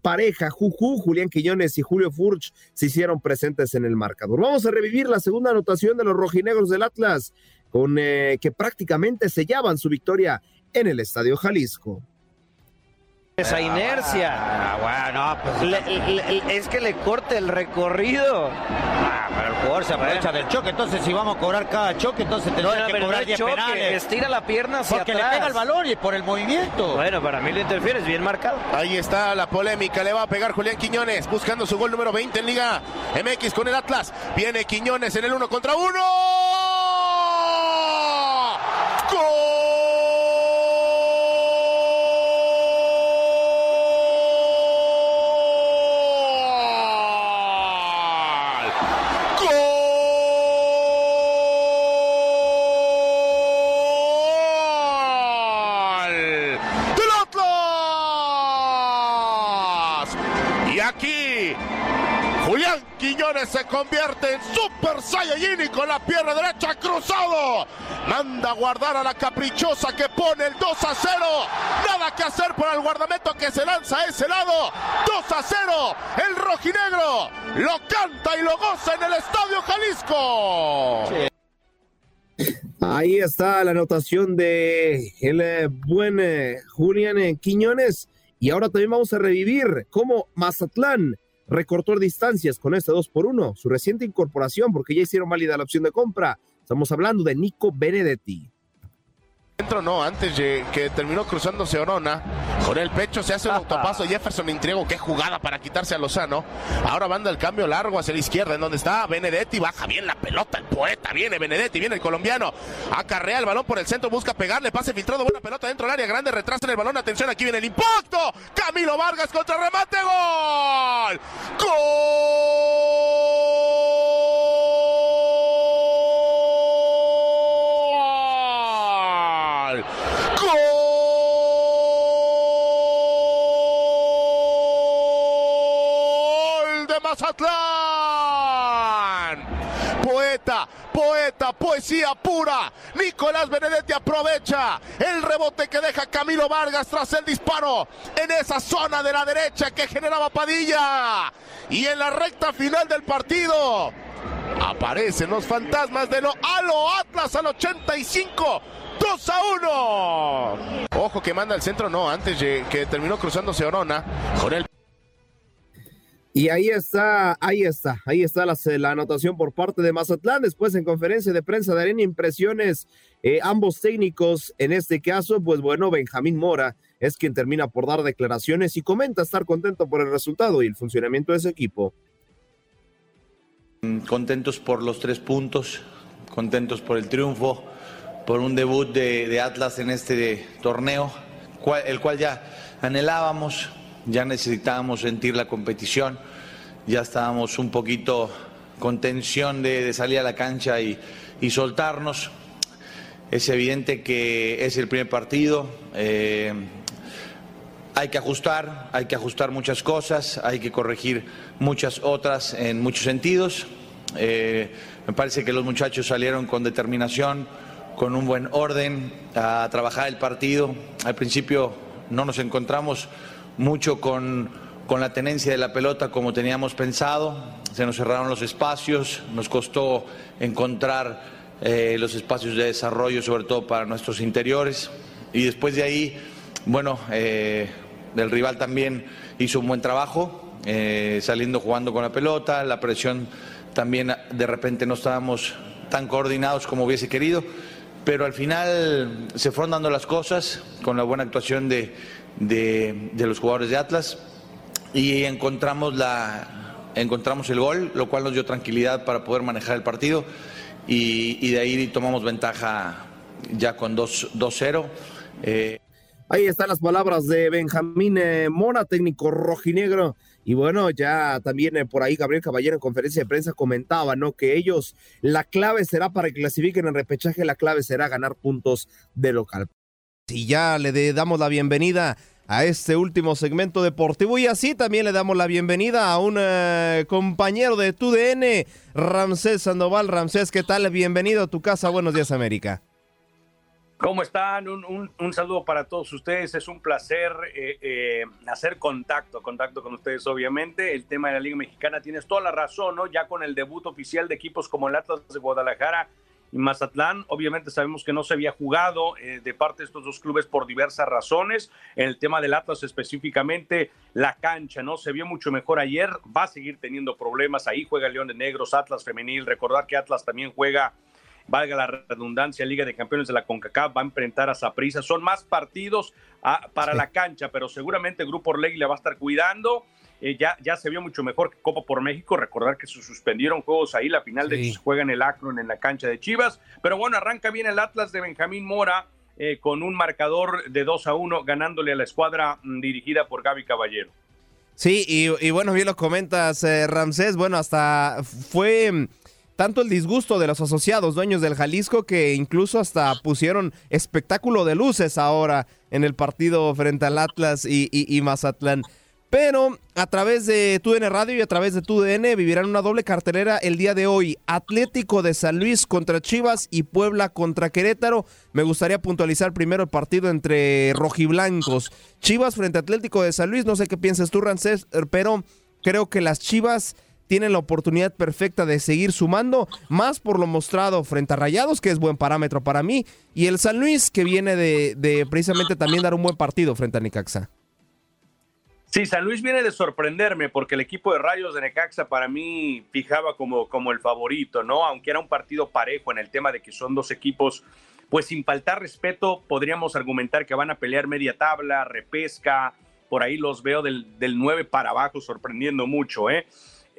pareja, Juju, Julián Quiñones y Julio Furch, se hicieron presentes en el marcador. Vamos a revivir la segunda anotación de los rojinegros del Atlas, con eh, que prácticamente sellaban su victoria en el Estadio Jalisco esa ah, inercia. Ah, bueno, pues, es que le corta el recorrido. Ah, pero el jugador se aprovecha del choque, entonces si vamos a cobrar cada choque, entonces tenemos no, que cobrar 10 choque. Estira la pierna hacia Porque le pega el valor y por el movimiento. Bueno, para mí lo interfieres, bien marcado. Ahí está la polémica, le va a pegar Julián Quiñones, buscando su gol número 20 en Liga MX con el Atlas. Viene Quiñones en el 1 contra 1. Manda a guardar a la caprichosa que pone el 2 a 0. Nada que hacer para el guardamento que se lanza a ese lado. 2 a 0. El rojinegro lo canta y lo goza en el Estadio Jalisco. Ahí está la anotación de el eh, buen eh, Julián eh, Quiñones. Y ahora también vamos a revivir cómo Mazatlán recortó distancias con este 2 por 1 su reciente incorporación, porque ya hicieron válida la opción de compra. Estamos hablando de Nico Benedetti. Dentro no, antes de que terminó cruzándose Orona, con el pecho se hace un autopaso Jefferson Intriego, qué jugada para quitarse a Lozano. Ahora manda el cambio largo hacia la izquierda, en donde está Benedetti, baja bien la pelota, el poeta, viene Benedetti, viene el colombiano, acarrea el balón por el centro, busca pegarle, pase filtrado, buena pelota dentro del área grande, retrasa en el balón, atención, aquí viene el impacto, Camilo Vargas contra remate, gol, gol. Mazatlán. Poeta, poeta, poesía pura. Nicolás Benedetti aprovecha el rebote que deja Camilo Vargas tras el disparo en esa zona de la derecha que generaba Padilla. Y en la recta final del partido aparecen los fantasmas de lo Alo Atlas al 85. 2 a 1. Ojo que manda el centro, no, antes que terminó cruzándose Orona con el Y ahí está, ahí está, ahí está la, anotación por parte de Mazatlán. Después en conferencia de prensa darán impresiones eh, ambos técnicos. En este caso, pues bueno, Benjamín Mora es quien termina por dar declaraciones y comenta estar contento por el resultado y el funcionamiento de ese equipo. Contentos por los tres puntos, contentos por el triunfo, por un debut de, de Atlas en este torneo, cual- el cual ya anhelábamos, ya necesitábamos sentir la competición, ya estábamos un poquito con tensión de, salir a la cancha y, y soltarnos. Es evidente que es el primer partido. eh, hay que ajustar, hay que ajustar muchas cosas, hay que corregir muchas otras en muchos sentidos. Eh, me parece que los muchachos salieron con determinación, con un buen orden a trabajar el partido. Al principio no nos encontramos mucho con, con la tenencia de la pelota como teníamos pensado, se nos cerraron los espacios, nos costó encontrar eh, los espacios de desarrollo, sobre todo para nuestros interiores. Y después de ahí, bueno, eh, el rival también hizo un buen trabajo, eh, saliendo jugando con la pelota, la presión también de repente no estábamos tan coordinados como hubiese querido, pero al final se fueron dando las cosas con la buena actuación de, de- los jugadores de Atlas y encontramos, la, encontramos el gol, lo cual nos dio tranquilidad para poder manejar el partido y, de ahí tomamos ventaja ya con 2 2-0. Eh, Ahí están las palabras de Benjamín eh, Mora, técnico rojinegro. Y bueno, ya también eh, por ahí Gabriel Caballero en conferencia de prensa comentaba, ¿no? Que ellos, la clave será para que clasifiquen en repechaje, la clave será ganar puntos de local. Y ya le damos la bienvenida a este último segmento deportivo y así también le damos la bienvenida a un eh, compañero de TUDN, Ramsés Sandoval. Ramsés, ¿qué tal? Bienvenido a tu casa. Buenos días, América. ¿Cómo están? Un, un- saludo para todos ustedes. Es un placer eh, eh, hacer contacto, contacto con ustedes, obviamente. El tema de la Liga Mexicana, tienes toda la razón, ¿no? Ya con el debut oficial de equipos como el Atlas de Guadalajara y Mazatlán. Obviamente sabemos que no se había jugado eh, de parte de estos dos clubes por diversas razones. En el tema del Atlas específicamente, la cancha, ¿no? Se vio mucho mejor ayer, va a seguir teniendo problemas. Ahí juega León de Negros, Atlas Femenil. Recordar que Atlas también juega valga la redundancia, Liga de Campeones de la CONCACAF, va a enfrentar a Saprissa. Son más partidos ah, para la cancha, pero seguramente el Grupo Orlegui le va a estar cuidando. Eh, ya, ya se vio mucho mejor que Copa por México. Recordar que se suspendieron juegos ahí. La final de se juega en el Akron, en la cancha de Chivas. Pero bueno, arranca bien el Atlas de Benjamín Mora eh, con un marcador de 2 a 1, ganándole a la escuadra mm, dirigida por Gaby Caballero. Sí, y, bueno, bien lo comentas, eh, Ramsés. Bueno, hasta fue mm, tanto el disgusto de los asociados dueños del Jalisco que incluso hasta pusieron espectáculo de luces ahora en el partido frente al Atlas y, Mazatlán. Pero a través de TUDN Radio y a través de TUDN vivirán una doble cartelera el día de hoy. Atlético de San Luis contra Chivas y Puebla contra Querétaro. Me gustaría puntualizar primero el partido entre rojiblancos. Chivas frente a Atlético de San Luis. No sé qué piensas tú, Rancés, pero creo que las Chivas tienen la oportunidad perfecta de seguir sumando, más por lo mostrado frente a Rayados, que es buen parámetro para mí, y el San Luis, que viene de, precisamente también dar un buen partido frente a Nicaxa. Sí, San Luis viene de sorprenderme porque el equipo de Rayos de Necaxa para mí fijaba como, como el favorito, ¿no? Aunque era un partido parejo en el tema de que son dos equipos, pues sin faltar respeto, podríamos argumentar que van a pelear media tabla, repesca, por ahí los veo del, del 9 para abajo, sorprendiendo mucho, ¿eh?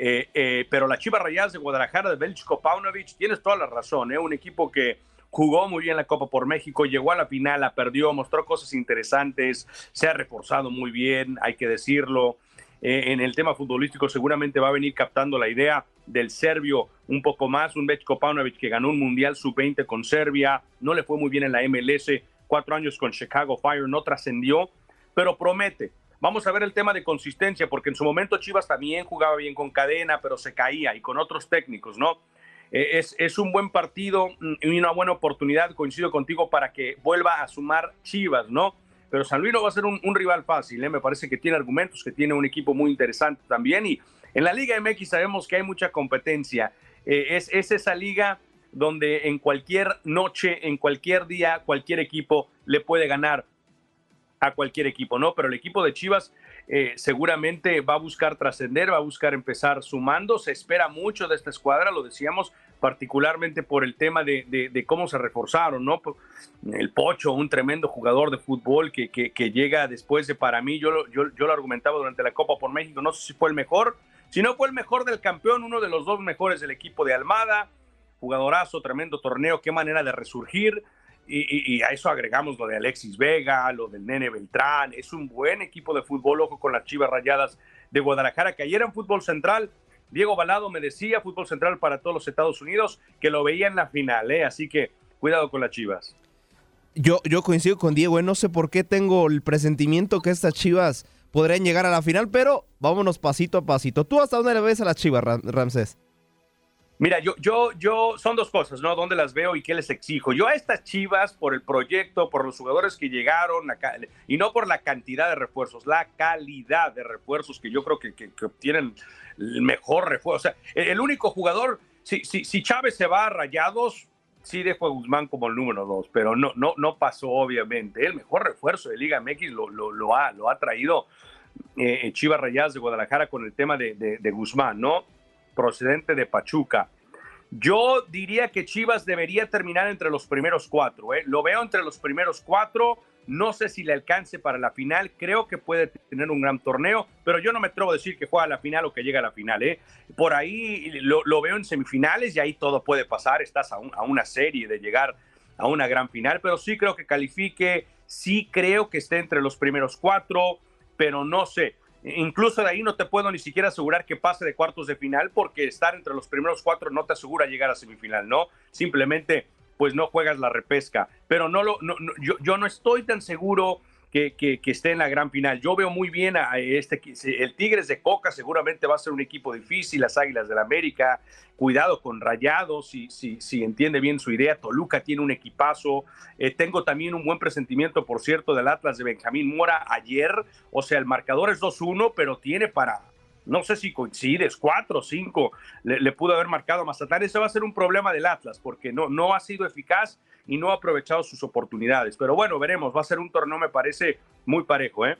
Eh, eh pero la Chiva Rayas de Guadalajara, de Belchko Paunovic, tienes toda la razón, ¿eh? Un equipo que jugó muy bien la Copa por México, llegó a la final, la perdió, mostró cosas interesantes, se ha reforzado muy bien, hay que decirlo. Eh, en el tema futbolístico seguramente va a venir captando la idea del serbio un poco más, un Vechko Paunovic que ganó un Mundial Sub-20 con Serbia, no le fue muy bien en la MLS, cuatro años con Chicago Fire, no trascendió, pero promete. Vamos a ver el tema de consistencia, porque en su momento Chivas también jugaba bien con cadena, pero se caía y con otros técnicos, ¿no? Eh, es, un buen partido mm, y una buena oportunidad, coincido contigo, para que vuelva a sumar Chivas, ¿no? Pero San Luis no va a ser un, rival fácil, ¿eh? me parece que tiene argumentos, que tiene un equipo muy interesante también. Y en la Liga MX sabemos que hay mucha competencia. Es, es esa liga donde en cualquier noche, en cualquier día, cualquier equipo le puede ganar a cualquier equipo, ¿no? Pero el equipo de Chivas eh, seguramente va a buscar trascender, va a buscar empezar sumando. Se espera mucho de esta escuadra, lo decíamos, particularmente por el tema de, cómo se reforzaron, ¿no? El Pocho, un tremendo jugador de fútbol que, que, llega después de, para mí, yo, yo, yo lo argumentaba durante la Copa por México, no sé si fue el mejor, si no fue el mejor del campeón, uno de los dos mejores del equipo de Almada, jugadorazo, tremendo torneo, qué manera de resurgir. Y, a eso agregamos lo de Alexis Vega, lo del Nene Beltrán. Es un buen equipo de fútbol, ojo con las Chivas Rayadas de Guadalajara, que ayer en Fútbol Central, Diego Balado me decía, Fútbol Central para todos los Estados Unidos, que lo veía en la final, ¿eh? así que cuidado con las Chivas. Yo, yo coincido con Diego, ¿eh? no sé por qué tengo el presentimiento que estas Chivas podrían llegar a la final, pero vámonos pasito a pasito. ¿Tú hasta dónde le ves a las Chivas, Ramsés? Mira, yo, yo, yo, son dos cosas, ¿no? ¿Dónde las veo y qué les exijo? Yo a estas chivas, por el proyecto, por los jugadores que llegaron, y no por la cantidad de refuerzos, la calidad de refuerzos que yo creo que, que, obtienen el mejor refuerzo. O sea, el único jugador, si, si, si Chávez se va a rayados, sí dejo a Guzmán como el número dos, pero no, no, no pasó, obviamente. El mejor refuerzo de Liga MX lo, lo, lo ha, lo ha traído eh, Chivas Rayadas de Guadalajara con el tema de, de, de Guzmán, ¿no? Procedente de Pachuca. Yo diría que Chivas debería terminar entre los primeros cuatro. ¿eh? Lo veo entre los primeros cuatro. No sé si le alcance para la final. Creo que puede tener un gran torneo, pero yo no me atrevo a decir que juega a la final o que llega a la final. ¿eh? Por ahí lo, veo en semifinales y ahí todo puede pasar. Estás a, a una serie de llegar a una gran final, pero sí creo que califique. Sí creo que esté entre los primeros cuatro, pero no sé. Incluso de ahí no te puedo ni siquiera asegurar que pase de cuartos de final porque estar entre los primeros cuatro no te asegura llegar a semifinal, ¿no? Simplemente pues no juegas la repesca. Pero no lo, yo, yo no estoy tan seguro que, esté en la gran final. Yo veo muy bien a este, el Tigres de Coca seguramente va a ser un equipo difícil, las Águilas del la América, cuidado con Rayados, si, si, si entiende bien su idea, Toluca tiene un equipazo, eh, tengo también un buen presentimiento, por cierto, del Atlas de Benjamín Mora ayer, o sea, el marcador es 2-1, pero tiene para, no sé si coincides, cuatro o cinco. Le, pudo haber marcado a Mazatlán. Ese va a ser un problema del Atlas, porque no, no ha sido eficaz y no ha aprovechado sus oportunidades. Pero bueno, veremos, va a ser un torneo, me parece, muy parejo, ¿eh?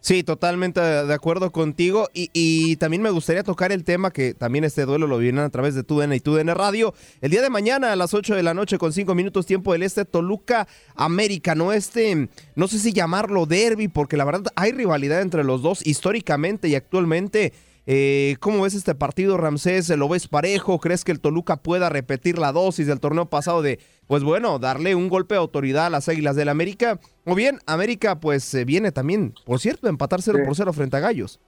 Sí, totalmente de acuerdo contigo. Y, también me gustaría tocar el tema que también este duelo lo vienen a través de TUDN y TUDN Radio. El día de mañana a las 8 de la noche con 5 minutos tiempo del este, Toluca América. No este, no sé si llamarlo derby, porque la verdad hay rivalidad entre los dos históricamente y actualmente. Eh, ¿Cómo ves este partido, Ramsés? ¿Lo ves parejo? ¿Crees que el Toluca pueda repetir la dosis del torneo pasado de, pues bueno, darle un golpe de autoridad a las Águilas del América? O bien, América pues viene también, por cierto, a empatar 0 por 0 frente a Gallos.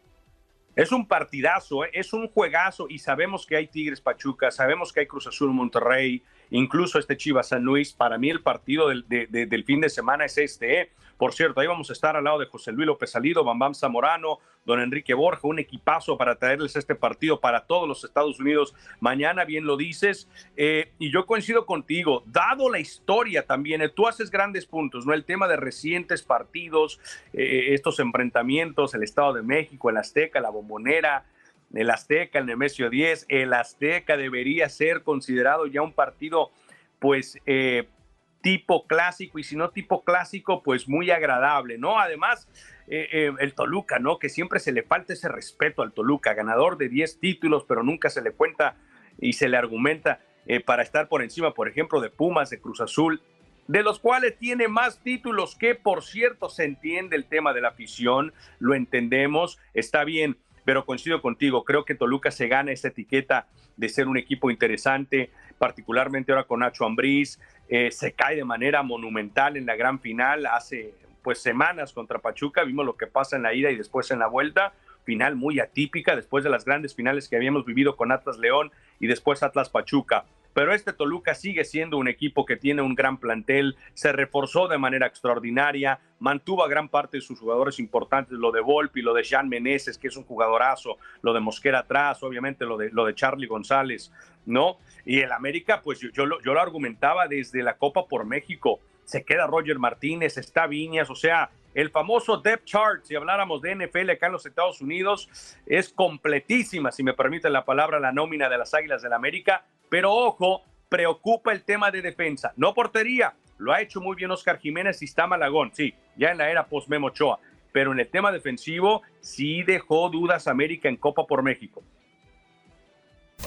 Es un partidazo, ¿eh? es un juegazo y sabemos que hay Tigres Pachuca, sabemos que hay Cruz Azul Monterrey, incluso este Chivas San Luis. Para mí el partido del, del fin de semana es este. ¿eh? Por cierto, ahí vamos a estar al lado de José Luis López Salido, Bambam Zamorano, don Enrique Borja, un equipazo para traerles este partido para todos los Estados Unidos. Mañana, bien lo dices, eh, y yo coincido contigo, dado la historia también, eh, tú haces grandes puntos, ¿no? El tema de recientes partidos, eh, estos enfrentamientos, el Estado de México, el Azteca, la Bombonera, el Azteca, el Nemesio 10, el Azteca debería ser considerado ya un partido, pues, tipo clásico y si no tipo clásico, pues muy agradable, ¿no? Además, eh, eh, el Toluca, ¿no? Que siempre se le falta ese respeto al Toluca, ganador de 10 títulos, pero nunca se le cuenta y se le argumenta eh, para estar por encima, por ejemplo, de Pumas, de Cruz Azul, de los cuales tiene más títulos que, por cierto, se entiende el tema de la afición, lo entendemos, está bien, pero coincido contigo, creo que Toluca se gana esa etiqueta de ser un equipo interesante, particularmente ahora con Nacho Ambriz, eh, se cae de manera monumental en la gran final hace pues semanas contra Pachuca, vimos lo que pasa en la ida y después en la vuelta, final muy atípica después de las grandes finales que habíamos vivido con Atlas León y después Atlas Pachuca. Pero este Toluca sigue siendo un equipo que tiene un gran plantel, se reforzó de manera extraordinaria, mantuvo a gran parte de sus jugadores importantes, lo de Volpi, lo de Jean Meneses, que es un jugadorazo, lo de Mosquera atrás, obviamente lo de, lo de Charlie González, ¿no? Y el América, pues yo, yo, lo, yo lo argumentaba desde la Copa por México, se queda Roger Martínez, está Viñas, o sea, el famoso depth chart, si habláramos de NFL acá en los Estados Unidos, es completísima, si me permiten la palabra, la nómina de las Águilas del la América. Pero ojo, preocupa el tema de defensa. No portería, lo ha hecho muy bien Oscar Jiménez y está Malagón, sí, ya en la era post-Memo Ochoa. Pero en el tema defensivo sí dejó dudas América en Copa por México.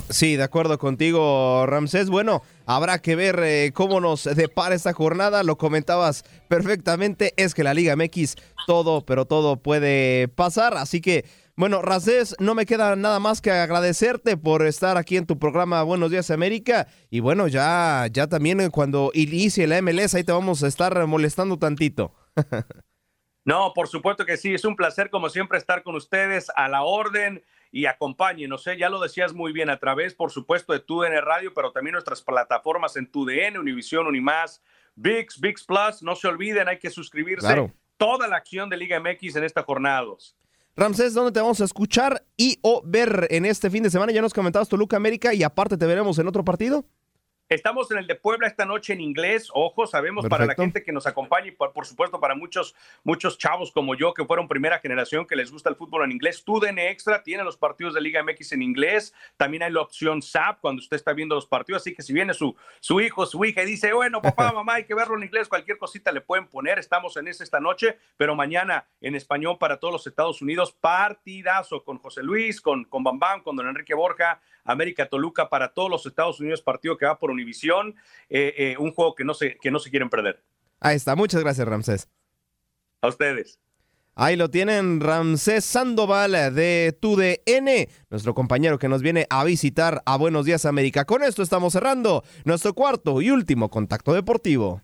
Sí, de acuerdo contigo, Ramsés. Bueno, habrá que ver eh, cómo nos depara esta jornada. Lo comentabas perfectamente. Es que la Liga MX, todo, pero todo puede pasar. Así que, bueno, Ramsés, no me queda nada más que agradecerte por estar aquí en tu programa Buenos Días América. Y bueno, ya, ya también cuando inicie la MLS, ahí te vamos a estar molestando tantito. <laughs> No, por supuesto que sí. Es un placer, como siempre, estar con ustedes a la orden y acompáñenos. ¿eh? Ya lo decías muy bien a través, por supuesto, de TUDN Radio, pero también nuestras plataformas en TUDN, Univisión, Unimás, VIX, VIX Plus. No se olviden, hay que suscribirse. Toda la acción de Liga MX en esta jornada Ramsés, ¿dónde te vamos a escuchar y o ver en este fin de semana? Ya nos comentabas Toluca América y aparte te veremos en otro partido. Estamos en el de Puebla esta noche en inglés. Ojo, sabemos para la gente que nos acompaña y por, supuesto para muchos, muchos chavos como yo que fueron primera generación que les gusta el fútbol en inglés. TUDN Extra tiene los partidos de Liga MX en inglés. También hay la opción SAP cuando usted está viendo los partidos. Así que si viene su, su hijo, su hija y dice, bueno, papá, <laughs> mamá, hay que verlo en inglés, cualquier cosita le pueden poner. Estamos en ese esta noche, pero mañana en español para todos los Estados Unidos. Partidazo con José Luis, con, con Bambam, con don Enrique Borja América Toluca para todos los Estados Unidos, partido que va por Univisión, eh, eh, un juego que no, se, que no se quieren perder. Ahí está, muchas gracias Ramsés. A ustedes. Ahí lo tienen Ramsés Sandoval de TUDN, nuestro compañero que nos viene a visitar a Buenos Días América. Con esto estamos cerrando nuestro cuarto y último contacto deportivo.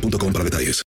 boostmobile.com para detalles.